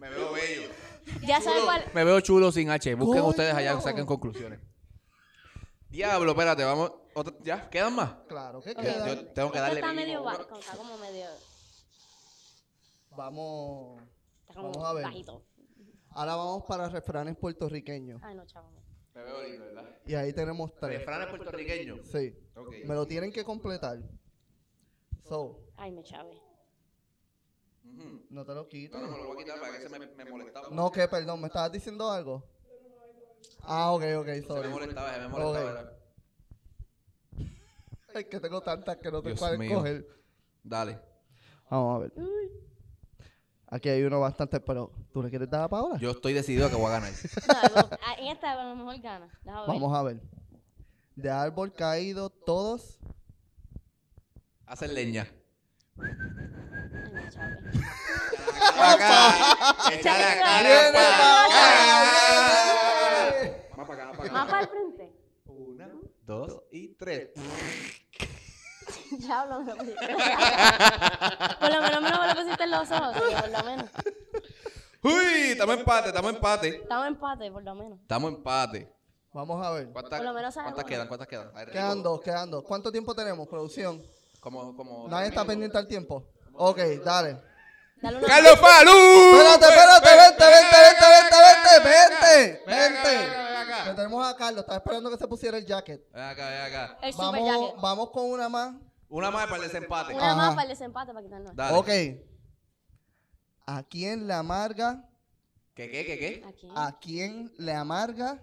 Me veo bello. Ya sabes cuál. Me veo chulo sin H. Busquen ustedes allá, saquen conclusiones. Diablo, espérate, vamos. Otra- ¿Ya? ¿Quedan más? Claro, ¿qué Ok, queda? Yo tengo que Esto darle está mínimo medio uno. bajo. Está como medio. Vamos. Está como Vamos a ver. bajito. Ahora vamos para refranes puertorriqueños. Ay, no, chavo. Me veo lindo, ¿verdad? Y ahí tenemos tres. Refranes puertorriqueños. Sí. Ok. Me lo tienen que completar. So, Ay, me chave. Ujú. no te lo quito. No, no, me lo voy a quitar para que se me, me molestaba. No, que perdón, ¿me estabas diciendo algo? Ah, ok, ok, Se me sorry. molestaba, se me molestaba. Ok. ¿verdad? Es que tengo tantas que no te Dios pueden mío. coger. Dale. Vamos a ver. Aquí hay uno bastante, pero ¿tú le quieres dar a Paola? Yo estoy decidido que voy a ganar. No, ah, en esta a lo mejor gana. Ver. Vamos a ver. De árbol caído, todos. Hacen leña. Ay. Acá. La cara ¡Viene pa' acá. Más para acá, más para Más acá. para el frente. Una, dos y tres. Ya hablo. Por lo menos me lo pusiste en los ojos. Por lo menos. Uy, estamos empate, estamos empate. Estamos en empate, por lo menos. Estamos empate. Vamos a ver. ¿Cuántas, Por lo menos ¿cuántas quedan? ¿Cuántas quedan? A ver, Quedan dos, quedan dos. ¿Cuánto tiempo tenemos, producción? Como, como. Nadie está pendiente al tiempo. Ok, dale. Dale una. ¡Carlos Falú! Espérate, espérate, vente, vente, vente, vente, vente, vente, acá, ven acá. Que tenemos a Carlos, estaba esperando que se pusiera el jacket. Ven acá, ven acá. El super Vamos, jacket. vamos con una más. Una más para el desempate. Una Ajá. más para el desempate para quitarnos. Dale. Ok. ¿A quién le amarga? ¿Qué, qué, qué, qué? Aquí. ¿A quién le amarga?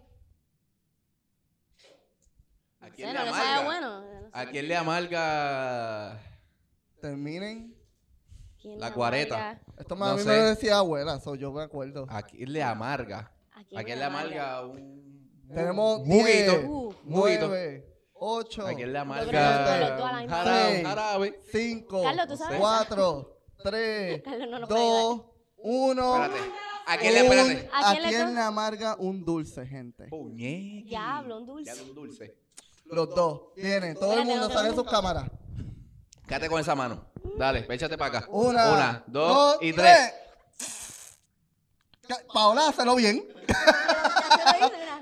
¿A quién le amarga? bueno. ¿A quién le amarga? Terminen. ¿Quién La le cuareta. amarga? Esto No a mí sé. me lo decía abuela, so yo me acuerdo. ¿A quién le amarga? ¿A quién ¿A quién le amarga un. Tenemos un juguito? 10, Uh, juguito. 9, 8, ¿A quién le creo amarga? que nosotros dos a la misma jarabe, vez. un jarabe. 5, Carlos, ¿tú sabes 4, 3, Carlos no nos puede 2, 1. Espérate. ¿A quién le espérate? ¿A ¿A quién le amarga un dulce, gente? Puñequi. Diablo, un dulce. Diablo, un dulce. Los dos. Vienen, todo el mundo sale de sus cámaras. Quédate con esa mano. Dale, échate para acá. Una, Una, dos, y tres. Ca- Paola, hazlo bien. Ya se lo hice, mira.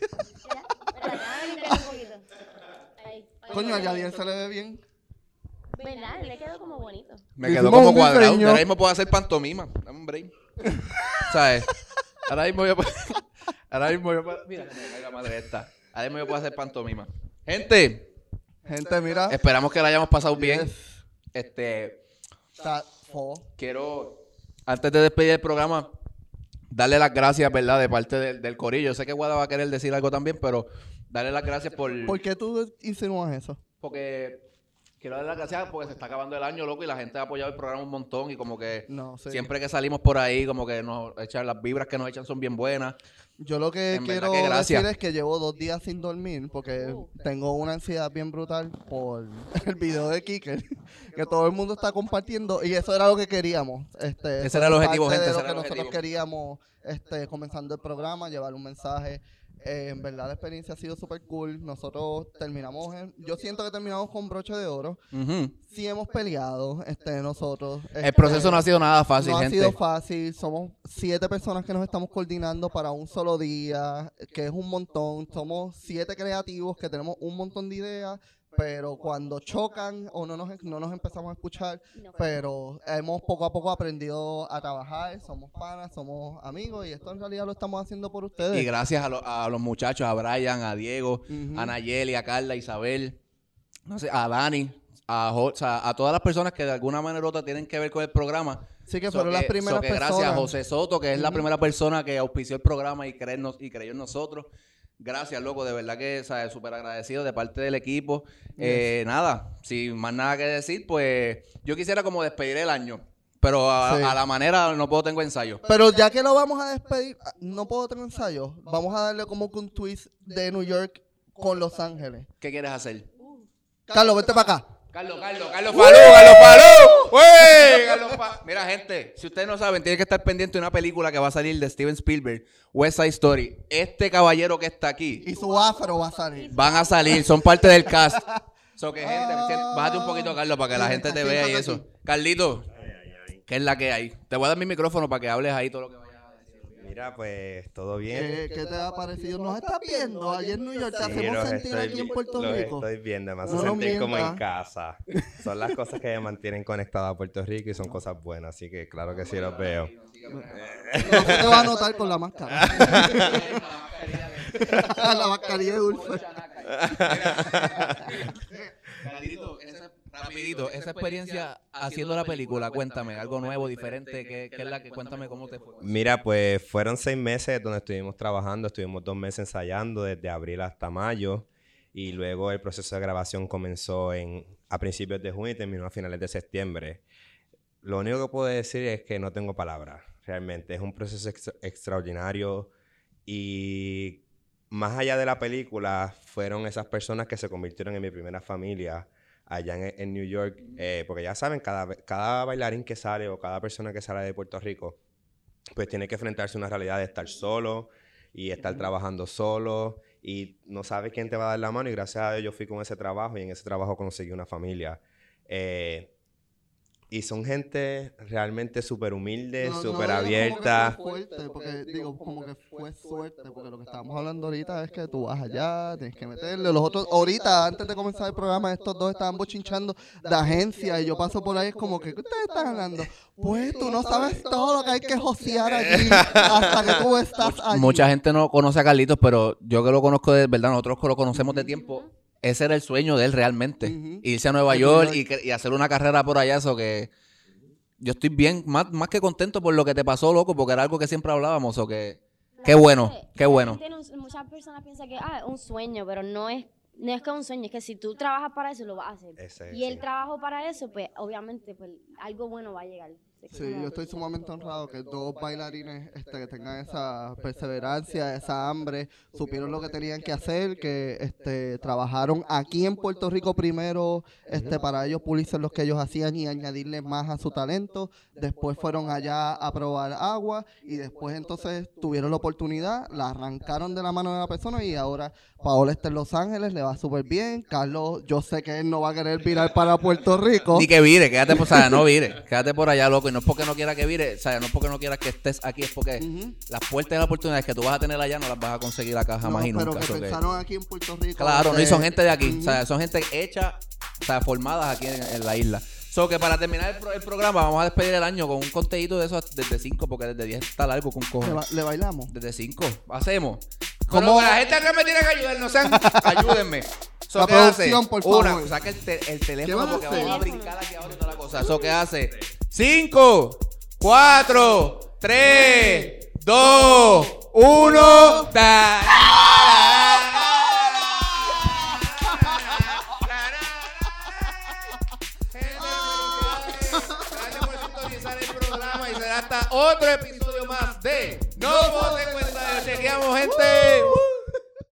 Mira, espérate, déjame limpiar un poquito. Ahí. Coño, a Yadier se le ve bien. ¿Verdad? Le quedó como bonito. Me quedó hicimos como un cuadrado. diseño. Ahora mismo puedo hacer pantomima. Dame un break. ¿Sabes? Ahora mismo yo puedo... Ahora mismo yo puedo... Mira que me caiga madre esta. Ahora mismo yo puedo hacer pantomima. Gente, Gente, mira. esperamos que la hayamos pasado bien. Este... Está fo. quiero, antes de despedir el programa, darle las gracias, ¿verdad? De parte del, del corillo. Yo sé que Guada va a querer decir algo también, pero darle las gracias por... ¿Por qué tú insinúas eso? Porque quiero darle las gracias porque se está acabando el año, loco, y la gente ha apoyado el programa un montón y como que No, sí. siempre que salimos por ahí, como que nos echan las vibras que nos echan son bien buenas. Yo lo que En quiero que decir es que llevo dos días sin dormir porque Uh. tengo una ansiedad bien brutal por el video de Kicker que todo el mundo está compartiendo y eso era lo que queríamos. Este, Ese era el objetivo, gente, De ese lo era que el nosotros objetivo. queríamos este, comenzando el programa, llevar un mensaje. Eh, en verdad la experiencia ha sido súper cool. Nosotros terminamos, en- yo siento que terminamos con broche de oro. Ujú. Sí hemos peleado este, nosotros. El este, proceso no ha sido nada fácil, no gente. ha sido fácil. Somos siete personas que nos estamos coordinando para un solo día, que es un montón. Somos siete creativos que tenemos un montón de ideas, pero cuando chocan o no nos, no nos empezamos a escuchar, No. pero hemos poco a poco aprendido a trabajar. Somos panas, somos amigos y esto en realidad lo estamos haciendo por ustedes. Y gracias a, lo- a los muchachos, a Brian, a Diego, a Nayeli, a Carla, a Isabel, no sé, a Dani, a, Jo- o sea, a todas las personas que de alguna manera u otra tienen que ver con el programa. Sí que So fueron las primeras que personas. Gracias a José Soto, que es la primera persona que auspició el programa y, creernos, y creyó en nosotros. Gracias, loco, de verdad que súper agradecido de parte del equipo. Eh, nada, sin más nada que decir, pues yo quisiera como despedir el año, pero a, Sí. a la manera no puedo tengo ensayo. Pero ya que lo vamos a despedir, ah, no puedo tener ensayo. Vamos a darle como que un twist de New York con Los Ángeles. ¿Qué quieres hacer? Carlos, vete para acá. Carlos, Carlos, Carlos Falú, Carlos Falú. ¡Wey! Carlos Mira, gente, si ustedes no saben, tienen que estar pendientes de una película que va a salir de Steven Spielberg, West Side Story. Este caballero que está aquí, Y su afro va a salir. van a salir, son parte del cast. So que gente, bájate un poquito, Carlos, para que la gente te vea y eso. Carlito, ¿qué es la que hay? Te voy a dar mi micrófono para que hables ahí todo lo que. Mira, pues todo bien. ¿Qué, qué te ha parecido? ¿Nos estás viendo? Ayer en New York te Sí, hacemos sentir aquí en Puerto los Rico. estoy viendo, me hace No sentir como en casa. Son las cosas que me mantienen conectado a Puerto Rico y son cosas buenas, así que claro que sí los veo. No se te va a notar con la máscara. la mascarilla de dulce. Carlito, esa- rapidito, esa experiencia haciendo la película, cuéntame, algo nuevo, diferente, ¿qué, qué es la que, cuéntame cómo te fue? Mira, pues fueron seis meses donde estuvimos trabajando, estuvimos dos meses ensayando desde abril hasta mayo y luego el proceso de grabación comenzó en, a principios de junio y terminó a finales de septiembre. Lo único que puedo decir es que no tengo palabras, realmente. Es un proceso extra- extraordinario y más allá de la película, fueron esas personas que se convirtieron en mi primera familia allá en, en New York, eh, porque ya saben, cada, cada bailarín que sale o cada persona que sale de Puerto Rico, pues tiene que enfrentarse a una realidad de estar solo y estar trabajando solo y no sabe quién te va a dar la mano y gracias a Dios yo fui con ese trabajo y en ese trabajo conseguí una familia. Eh, y son gente realmente súper humilde, No- no súper digas como que abierta. fue fuerte, porque digo, como que fue suerte, porque lo que estábamos hablando ahorita es que tú vas allá, tienes que meterle. Los otros, ahorita, antes de comenzar el programa, estos dos estaban bochinchando de agencia y yo paso por ahí, es como que, ¿qué ustedes están hablando? Pues tú no sabes todo lo que hay que josear allí hasta que tú estás allí. Mucha gente no conoce a Carlitos, pero yo que lo conozco de verdad, nosotros que lo conocemos de tiempo, ese era el sueño de él realmente. Irse a Nueva York y, hacer una carrera por allá, eso que yo estoy bien, más, más que contento por lo que te pasó, loco, porque era algo que siempre hablábamos, o que qué bueno, qué bueno. no- muchas personas piensan que ah, es un sueño, pero no es, no es que es un sueño, es que si tú trabajas para eso, lo vas a hacer. Ese, y el sí. trabajo para eso, pues obviamente pues algo bueno va a llegar. Sí, yo estoy sumamente honrado que dos bailarines este, que tengan esa perseverancia, esa hambre, supieron lo que tenían que hacer, que este, trabajaron aquí en Puerto Rico primero este, para ellos pulirse los que ellos hacían y añadirle más a su talento. Después fueron allá a probar agua y después entonces tuvieron la oportunidad, la arrancaron de la mano de la persona y ahora Paola está en Los Ángeles, le va súper bien. Carlos, yo sé que él no va a querer virar para Puerto Rico. Ni que vire, quédate por, o sea, no vire, quédate por allá, loco. No es porque no quiera que vire, o sea, no es porque no quiera que estés aquí, es porque Ujú. las puertas y las oportunidades que tú vas a tener allá no las vas a conseguir acá jamás No, y nunca. pero que so que- pensaron aquí en Puerto Rico. Claro, no, y de- son gente de aquí, o Ujú. sea, son gente hecha, o sea, formadas aquí en, en la isla. So que para terminar el, pro- el programa, vamos a despedir el año con un contenido de esos desde 5, porque desde 10 está largo con ¿Le, cojones. ba- le bailamos? Desde 5, hacemos. Como la gente acá me tiene que ayudar, no sean, ayúdenme. So, La ¿qué hace? producción, por Una, favor. saca el, te- el ¿Qué teléfono porque vamos a brincar aquí ahora y toda la cosa. Eso ¿qué hace? 5, 4, 3, 2, 1. Gracias por sintonizar el programa y será hasta otro episodio más de No Voten Cuenta. Chequeamos, gente.